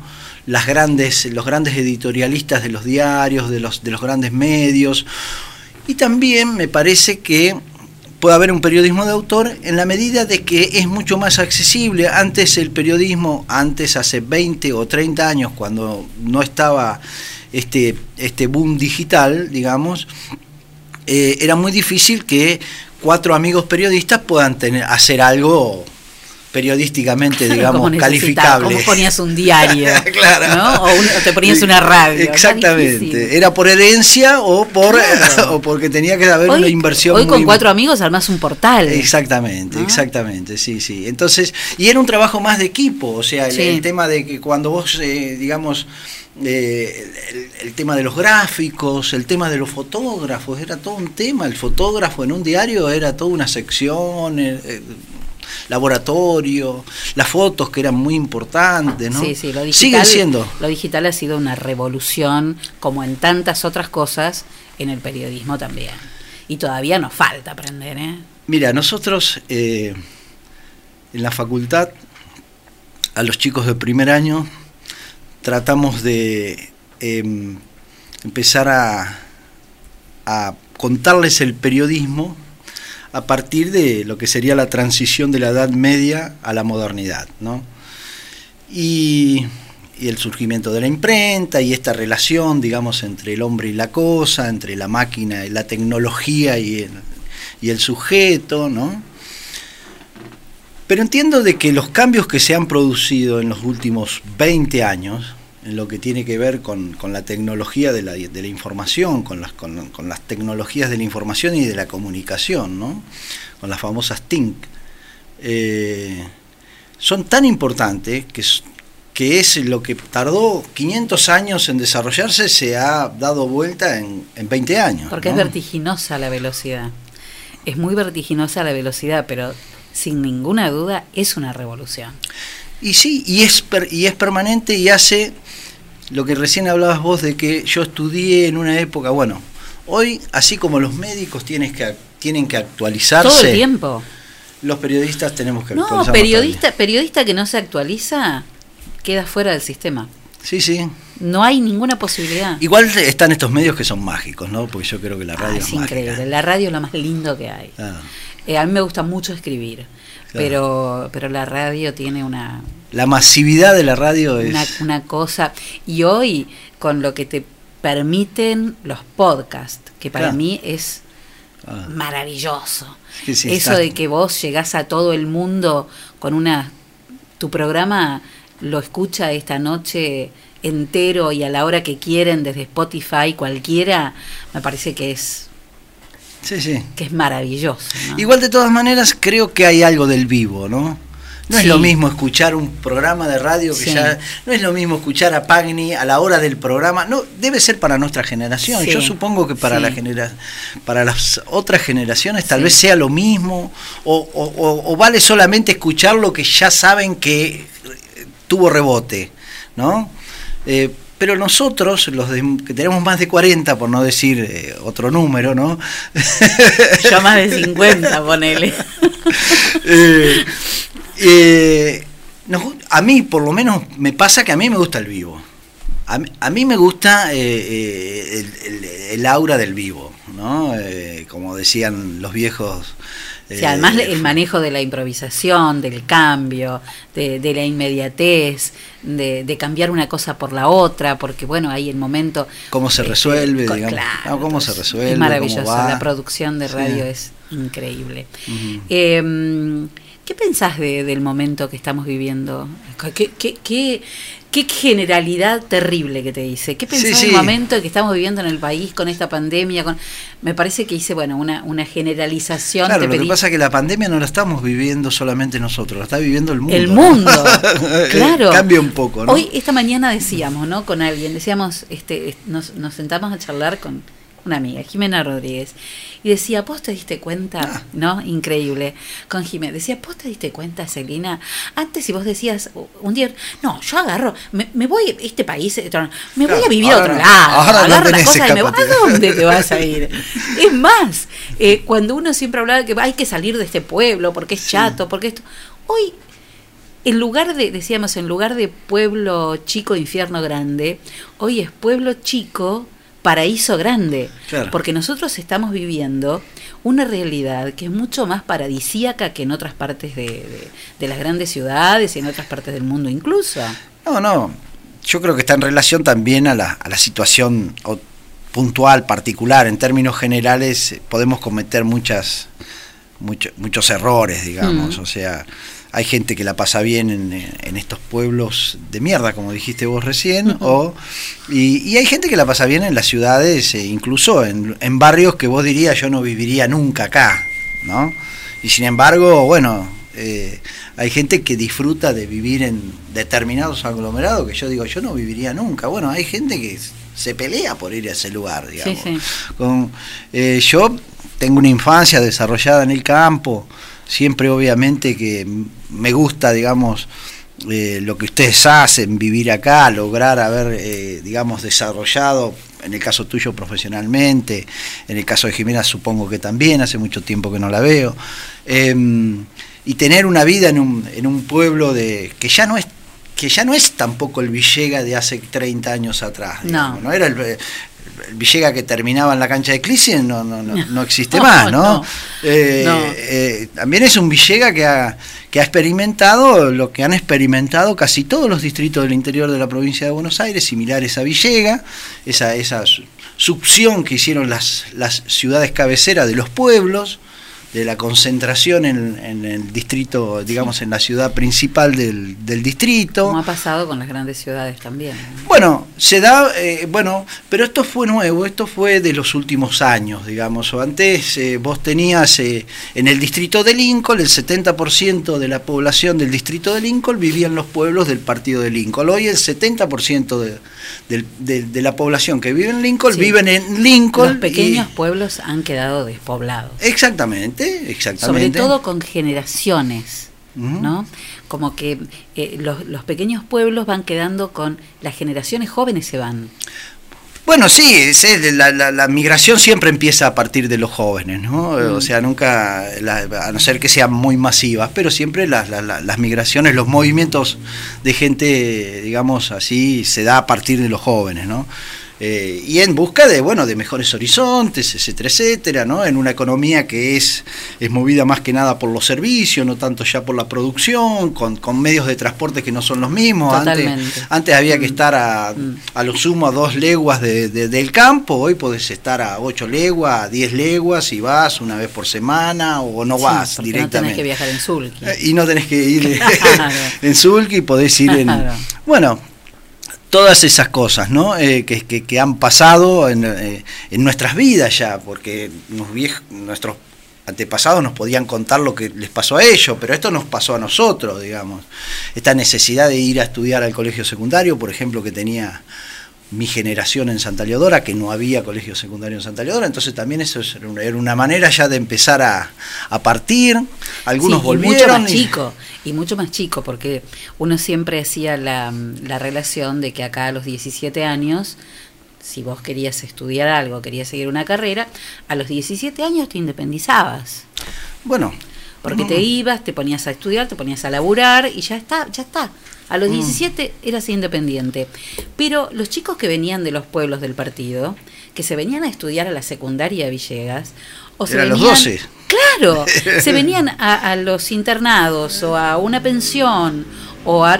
las grandes, los grandes editorialistas de los diarios, de los, de los grandes medios. Y también me parece que puede haber un periodismo de autor en la medida de que es mucho más accesible. Antes el periodismo, antes hace 20 o 30 años, cuando no estaba este, este boom digital, digamos, eh, era muy difícil que cuatro amigos periodistas puedan tener, hacer algo periodísticamente, digamos, Como necesitaba, calificable. Como ponías un diario, Claro. ¿no? O, un- o te ponías una radio. Exactamente. Era por herencia o por Claro. o porque tenía que haber Hoy, una inversión hoy con cuatro amigos armás un portal. Exactamente, exactamente, sí, sí. Entonces, y era un trabajo más de equipo, o sea, el, Sí. el tema de que cuando vos, eh, digamos, eh, el, el tema de los gráficos, el tema de los fotógrafos, era todo un tema. El fotógrafo en un diario era toda una sección. eh, laboratorio, las fotos que eran muy importantes, ¿no? Sí, sí, lo digital, Siguen siendo. Lo digital ha sido una revolución, como en tantas otras cosas, en el periodismo también. Y todavía nos falta aprender, ¿eh? Mira, nosotros eh, en la facultad, a los chicos de primer año, tratamos de em, empezar a, a contarles el periodismo a partir de lo que sería la transición de la Edad Media a la modernidad, ¿no? Y, el surgimiento de la imprenta y esta relación, digamos, entre el hombre y la cosa, entre la máquina y la tecnología y el, y el sujeto, ¿no? Pero entiendo de que los cambios que se han producido en los últimos 20 años, en lo que tiene que ver con, con la tecnología de la, de la información, con las, con, con las tecnologías de la información y de la comunicación, ¿no? con las famosas TINC, eh, son tan importantes que, que es lo que tardó 500 años en desarrollarse, se ha dado vuelta en, en 20 años. Porque es ¿no? vertiginosa la velocidad. Es muy vertiginosa la velocidad, pero sin ninguna duda es una revolución. Y sí, y es, per- y es permanente y hace lo que recién hablabas vos de que yo estudié en una época, bueno, hoy, así como los médicos tienes que, tienen que actualizarse, Todo el tiempo. los periodistas tenemos que No, actualizarnos periodista, periodista que no se actualiza queda fuera del sistema. Sí, sí. No hay ninguna posibilidad. Igual están estos medios que son mágicos, ¿no? Porque yo creo que la radio Ah, es, es mágica. increíble. La radio es lo más lindo que hay. Ah, Eh, a mí me gusta mucho escribir, pero, pero la radio tiene una, la masividad de la radio es... una, una cosa. Y hoy, con lo que te permiten los podcasts, que para Claro. mí es Ah. maravilloso. Sí, sí, Eso está- de que vos llegás a todo el mundo con una... Tu programa lo escucha esta noche entero y a la hora que quieren desde Spotify, cualquiera, me parece que es, Sí, sí. que es maravilloso. ¿no? Igual de todas maneras creo que hay algo del vivo, ¿no? No es lo mismo escuchar un programa de radio que Sí. ya no es lo mismo escuchar a Pagni a la hora del programa, no debe ser para nuestra generación. Sí. Yo supongo que para la genera para las otras generaciones tal vez sea lo mismo o, o- o- o vale solamente escuchar lo que ya saben que eh, tuvo rebote, ¿no? Eh, pero nosotros, los de- que tenemos más de 40, por no decir eh, otro número, ¿no? Yo más de 50, ponele. Eh, eh, a mí, por lo menos, me pasa que a mí me gusta el vivo. A, mí- a mí me gusta eh, el, el- el aura del vivo, ¿no? Como decían los viejos. Sí, eh, además el manejo de la improvisación, del cambio, de, de la inmediatez, de, de cambiar una cosa por la otra, porque bueno, ahí el momento... cómo se este, resuelve, co- digamos. claro, No, cómo se resuelve. es maravilloso, la producción de Sí. radio es increíble. Ujú. Eh, ¿Qué pensás de- del momento que estamos viviendo? ¿Qué, qué, qué, qué generalidad terrible que te dice? ¿Qué pensás Sí, del sí. momento que estamos viviendo en el país con esta pandemia? Con... Me parece que hice bueno una, una generalización. Claro, te lo que pasa es que la pandemia no la estamos viviendo solamente nosotros, la está viviendo el mundo. El mundo, claro. Cambia un poco, ¿no? Hoy, esta mañana decíamos, ¿no? Con alguien, decíamos, este, est- nos, nos sentamos a charlar con una amiga, Jimena Rodríguez, y decía, ¿vos te diste cuenta? Ah. ¿No? Increíble. Con Jimena, decía, ¿vos te diste cuenta, Celina? Antes si vos decías, un día, no, yo agarro, me, me voy a este país, eh, me voy a vivir a otro no. lado, no agarro las tenés cosas y me voy, ¿a dónde te vas a ir? Es más, eh, cuando uno siempre hablaba de que hay que salir de este pueblo porque es chato, porque esto... Hoy en lugar de, decíamos, en lugar de pueblo chico, infierno grande, hoy es pueblo chico, paraíso grande. Claro. Porque nosotros estamos viviendo una realidad que es mucho más paradisíaca que en otras partes de, de- de las grandes ciudades y en otras partes del mundo incluso. No, no. Yo creo que está en relación también a la, a la situación puntual, particular. En términos generales, podemos cometer muchas, mucho- muchos errores, digamos. Mm. O sea, hay gente que la pasa bien en, eh, en estos pueblos de mierda, como dijiste vos recién, o, y, y hay gente que la pasa bien en las ciudades, eh, incluso en, en barrios que vos dirías yo no viviría nunca acá, ¿no? Y sin embargo, bueno, eh, hay gente que disfruta de vivir en determinados aglomerados que yo digo, yo no viviría nunca. Bueno, hay gente que se pelea por ir a ese lugar, digamos. sí. Con, eh, yo tengo una infancia desarrollada en el campo, siempre obviamente que me gusta, digamos, eh, lo que ustedes hacen, vivir acá, lograr haber, eh, digamos, desarrollado, en el caso tuyo profesionalmente, en el caso de Jimena supongo que también, hace mucho tiempo que no la veo, Em, y tener una vida en un, en un pueblo de que ya no es que ya no es tampoco el Villega de hace 30 años atrás. digamos, No. ¿no? Era el, el Villega que terminaba en la cancha de Clicien, no, no, no, no existe más, ¿no? Eh, eh, también es un Villega que ha, que ha experimentado lo que han experimentado casi todos los distritos del interior de la provincia de Buenos Aires, similares a Villega, esa, esa su- succión que hicieron las, las ciudades cabeceras de los pueblos, de la concentración en, en el distrito, digamos, en la ciudad principal del, del distrito. Como ha pasado con las grandes ciudades también. Bueno, se da, eh, bueno, pero esto fue nuevo, esto fue de los últimos años, digamos. O antes eh, vos tenías eh, en el distrito de Lincoln, el 70% de la población del distrito de Lincoln vivía en los pueblos del partido de Lincoln. Hoy el 70% de, del- de- de la población que vive en Lincoln Sí. viven en Lincoln. Los pequeños y- pueblos han quedado despoblados. exactamente, Sobre exactamente. todo con generaciones. ¿no? Como que eh, los, los pequeños pueblos van quedando con las generaciones jóvenes se van. Bueno, sí, es, la, la- la migración siempre empieza a partir de los jóvenes, ¿no? O sea, nunca, la- a no ser que sean muy masivas, pero siempre las- las migraciones, los movimientos de gente, digamos así, se da a partir de los jóvenes, ¿no? Eh, y en busca de, bueno, de mejores horizontes, etcétera, etcétera, ¿no? En una economía que es, es movida más que nada por los servicios, no tanto ya por la producción, con, con medios de transporte que no son los mismos. Antes, Totalmente. antes había que estar a, a lo sumo a dos leguas de- de- del campo, hoy podés estar a ocho leguas, a diez leguas y vas una vez por semana o no Sí, vas porque No tenés directamente. que viajar en Zulki. Eh, y no tenés que ir en Zulki, podés ir en... Bueno, todas esas cosas, ¿no? Eh, que, que- que han pasado en, eh, en nuestras vidas ya, porque nuestros antepasados nos podían contar lo que les pasó a ellos, pero esto nos pasó a nosotros, digamos. Esta necesidad de ir a estudiar al colegio secundario, por ejemplo, que tenía mi generación en Santa Leodora, que no había colegio secundario en Santa Leodora, entonces también eso es- era una, era una manera ya de empezar a, a partir, algunos Sí, y volvieron. mucho más y- chico, y mucho más chico, porque uno siempre hacía la, la relación de que acá a los 17 años, si vos querías estudiar algo, querías seguir una carrera, a los 17 años te independizabas. Bueno. Porque te ibas, te ponías a estudiar, te ponías a laburar y ya está, ya está. A los Mm. 17 eras independiente. Pero los chicos que venían de los pueblos del partido, que se venían a estudiar a la secundaria de Villegas, o se Eran los venían, 12. Claro, se venían a, a los internados o a una pensión o a...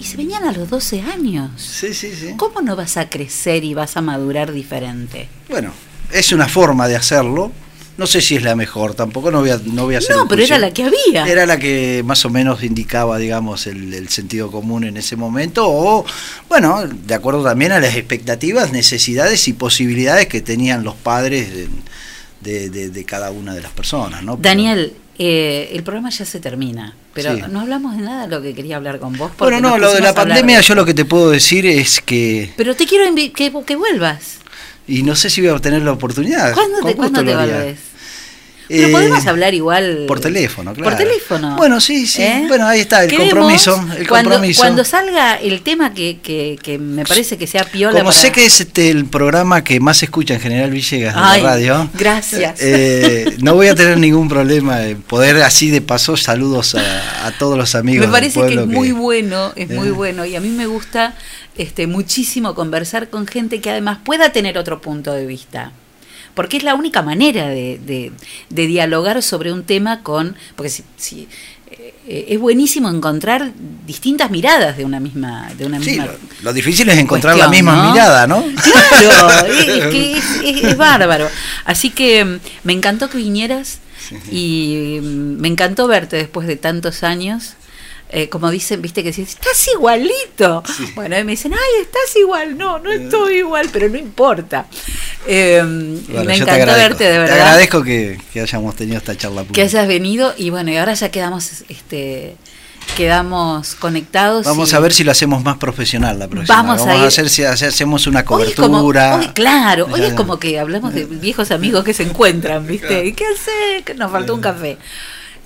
Y se venían a los 12 años. Sí, sí, sí. ¿Cómo no vas a crecer y vas a madurar diferente? Bueno, es una forma de hacerlo. No sé si es la mejor, tampoco no voy a, no voy a hacer No, pero era la que había. Era la que más o menos indicaba, digamos, el, el sentido común en ese momento, o, bueno, de acuerdo también a las expectativas, necesidades y posibilidades que tenían los padres de, de- de- de cada una de las personas, ¿no? Pero- Daniel, eh, el programa ya se termina, pero Sí. no hablamos de nada de lo que quería hablar con vos. Bueno, no, lo de la pandemia de- yo lo que te puedo decir es que, Pero te quiero que vuelvas. Y no sé si voy a tener la oportunidad. ¿Cuándo te, cuándo te volvés? Pero Eh, podemos hablar igual. Por teléfono, claro. Por teléfono. Bueno, sí, sí. ¿Eh? Bueno, ahí está, el compromiso. El cuando, compromiso. Cuando salga el tema que, que, que me parece que sea piola. Como para- sé que es este el programa que más se escucha en General Villegas de Ay, la radio, Gracias. eh, no voy a tener ningún problema en poder así de paso saludos a, a todos los amigos. Me del parece que es muy bueno, es muy Eh. bueno. Y a mí me gusta este, muchísimo conversar con gente que además pueda tener otro punto de vista. Porque es la única manera de, de- de dialogar sobre un tema con. Porque si, si, eh, es buenísimo encontrar distintas miradas de una misma. De una Sí, misma lo, lo difícil es encontrar cuestión, la misma ¿no? mirada, ¿no? Claro, es, que es, es- es bárbaro. Así que mm, me encantó que vinieras y mm, me encantó verte después de tantos años. Eh, como dicen, viste que dices, estás igualito. Bueno, y me dicen, ay, estás igual. No, no estoy igual, pero no importa. Eh, Bueno, me te encantó verte, de Te verdad. agradezco que, que hayamos tenido esta charla Que pública. hayas venido y bueno, y ahora ya quedamos, este, quedamos conectados. Vamos y- a ver si lo hacemos más profesional la próxima. Vamos a ir- hacer si hacer- hacemos una Hoy es como- cobertura. hoy, claro, hoy es como que hablamos de viejos amigos que se encuentran, ¿viste? ¿Y qué hace? Que nos faltó un café.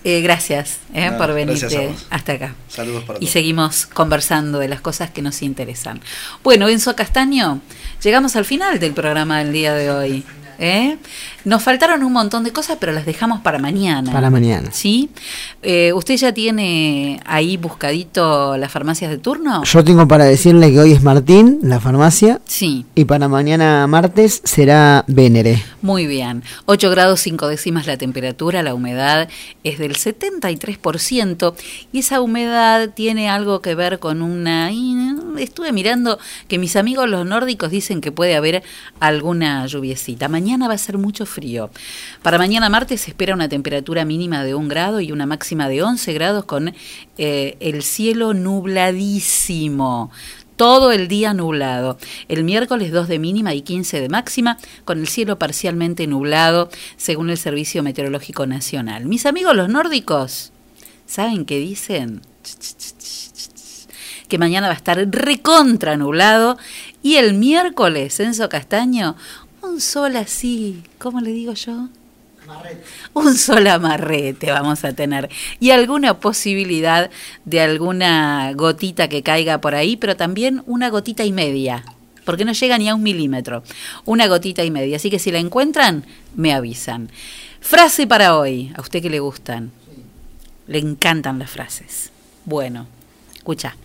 Eh, gracias eh, No, por venirte hasta acá. Saludos para Y todos. seguimos conversando de las cosas que nos interesan. Bueno, Enzo Castaño, llegamos al final del programa del día de hoy. ¿Eh? Nos faltaron un montón de cosas, pero las dejamos para mañana. Para mañana. ¿Sí? Eh, ¿Usted ya tiene ahí buscadito las farmacias de turno? Yo tengo para decirle que hoy es Martín, la farmacia. Sí. Y para mañana martes será Vénere. Muy bien. 8 grados 5 décimas la temperatura, la humedad es del 73% y esa humedad tiene algo que ver con una... Estuve mirando que mis amigos los nórdicos dicen que puede haber alguna lluviecita. Mañana va a ser mucho frío. Para mañana martes se espera una temperatura mínima de 1 grado y una máxima de 11 grados con eh, el cielo nubladísimo todo el día nublado. El miércoles 2 de mínima y 15 de máxima, con el cielo parcialmente nublado, según el Servicio Meteorológico Nacional. Mis amigos los nórdicos, ¿saben qué dicen? Que mañana va a estar recontra nublado y el miércoles, Enzo Castaño, un sol así, ¿cómo le digo yo? Un sol amarrete vamos a tener. Y alguna posibilidad de alguna gotita que caiga por ahí, pero también una gotita y media. Porque no llega ni a un milímetro. Una gotita y media. Así que si la encuentran, me avisan. Frase para hoy. A usted que le gustan. Le encantan las frases. Bueno, escucha.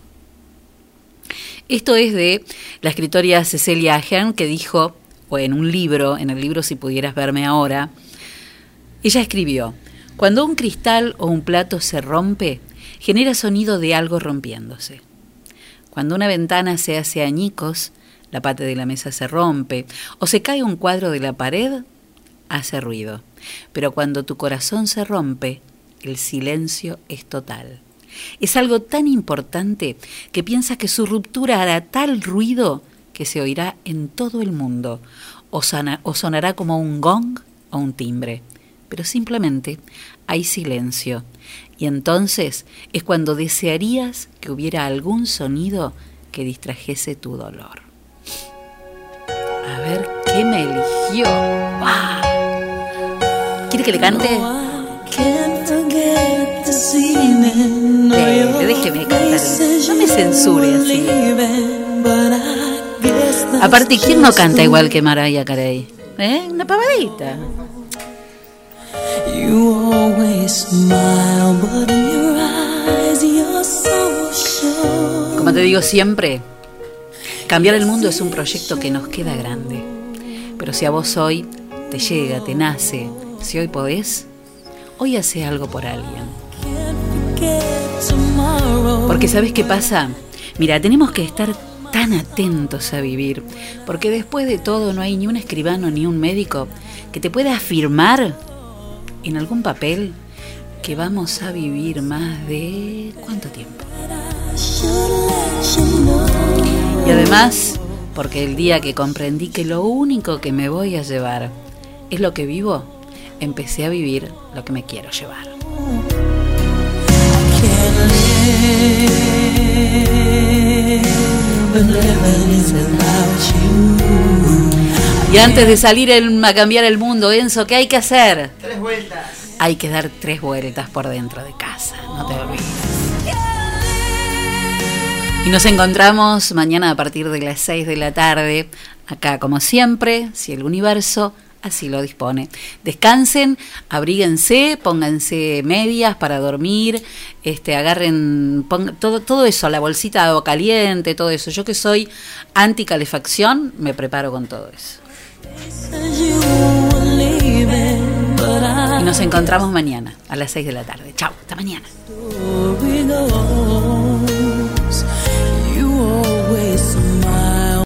Esto es de la escritora Cecilia Ahern que dijo, o en un libro, en el libro Si pudieras verme ahora, ella escribió, cuando un cristal o un plato se rompe, genera sonido de algo rompiéndose. Cuando una ventana se hace añicos, la pata de la mesa se rompe, o se cae un cuadro de la pared, hace ruido. Pero cuando tu corazón se rompe, el silencio es total. Es algo tan importante que piensas que su ruptura hará tal ruido que se oirá en todo el mundo, o, sana- o sonará como un gong o un timbre pero simplemente hay silencio. Y entonces es cuando desearías que hubiera algún sonido que distrajese tu dolor. A ver, ¿qué me eligió? ¡Guau! ¿Quiere que le cante? Dele, déjeme cantar. No me censure así. Aparte, ¿quién no canta igual que Mariah Carey? ¿Eh? Una pavadita. You always smile, but in your eyes you're so sure. Como te digo siempre, cambiar el mundo es un proyecto que nos queda grande. Pero si a vos hoy te llega, te nace, si hoy podés, hoy hace algo por alguien. Porque ¿sabes qué pasa? Mira, tenemos que estar tan atentos a vivir, porque después de todo no hay ni un escribano ni un médico que te pueda afirmar en algún papel que vamos a vivir más de cuánto tiempo. Y además, porque el día que comprendí que lo único que me voy a llevar es lo que vivo, empecé a vivir lo que me quiero llevar. Y antes de salir el- a cambiar el mundo, Enzo, ¿qué hay que hacer? Tres vueltas. Hay que dar tres vueltas por dentro de casa, no te olvides. Y nos encontramos mañana a partir de las 6 de la tarde, acá como siempre, si el universo así lo dispone. Descansen, abríguense, pónganse medias para dormir, este, agarren todo, todo eso, la bolsita de agua caliente, todo eso. Yo que soy anti calefacción, me preparo con todo eso. Y nos encontramos mañana a las 6 de la tarde. Chao, hasta mañana.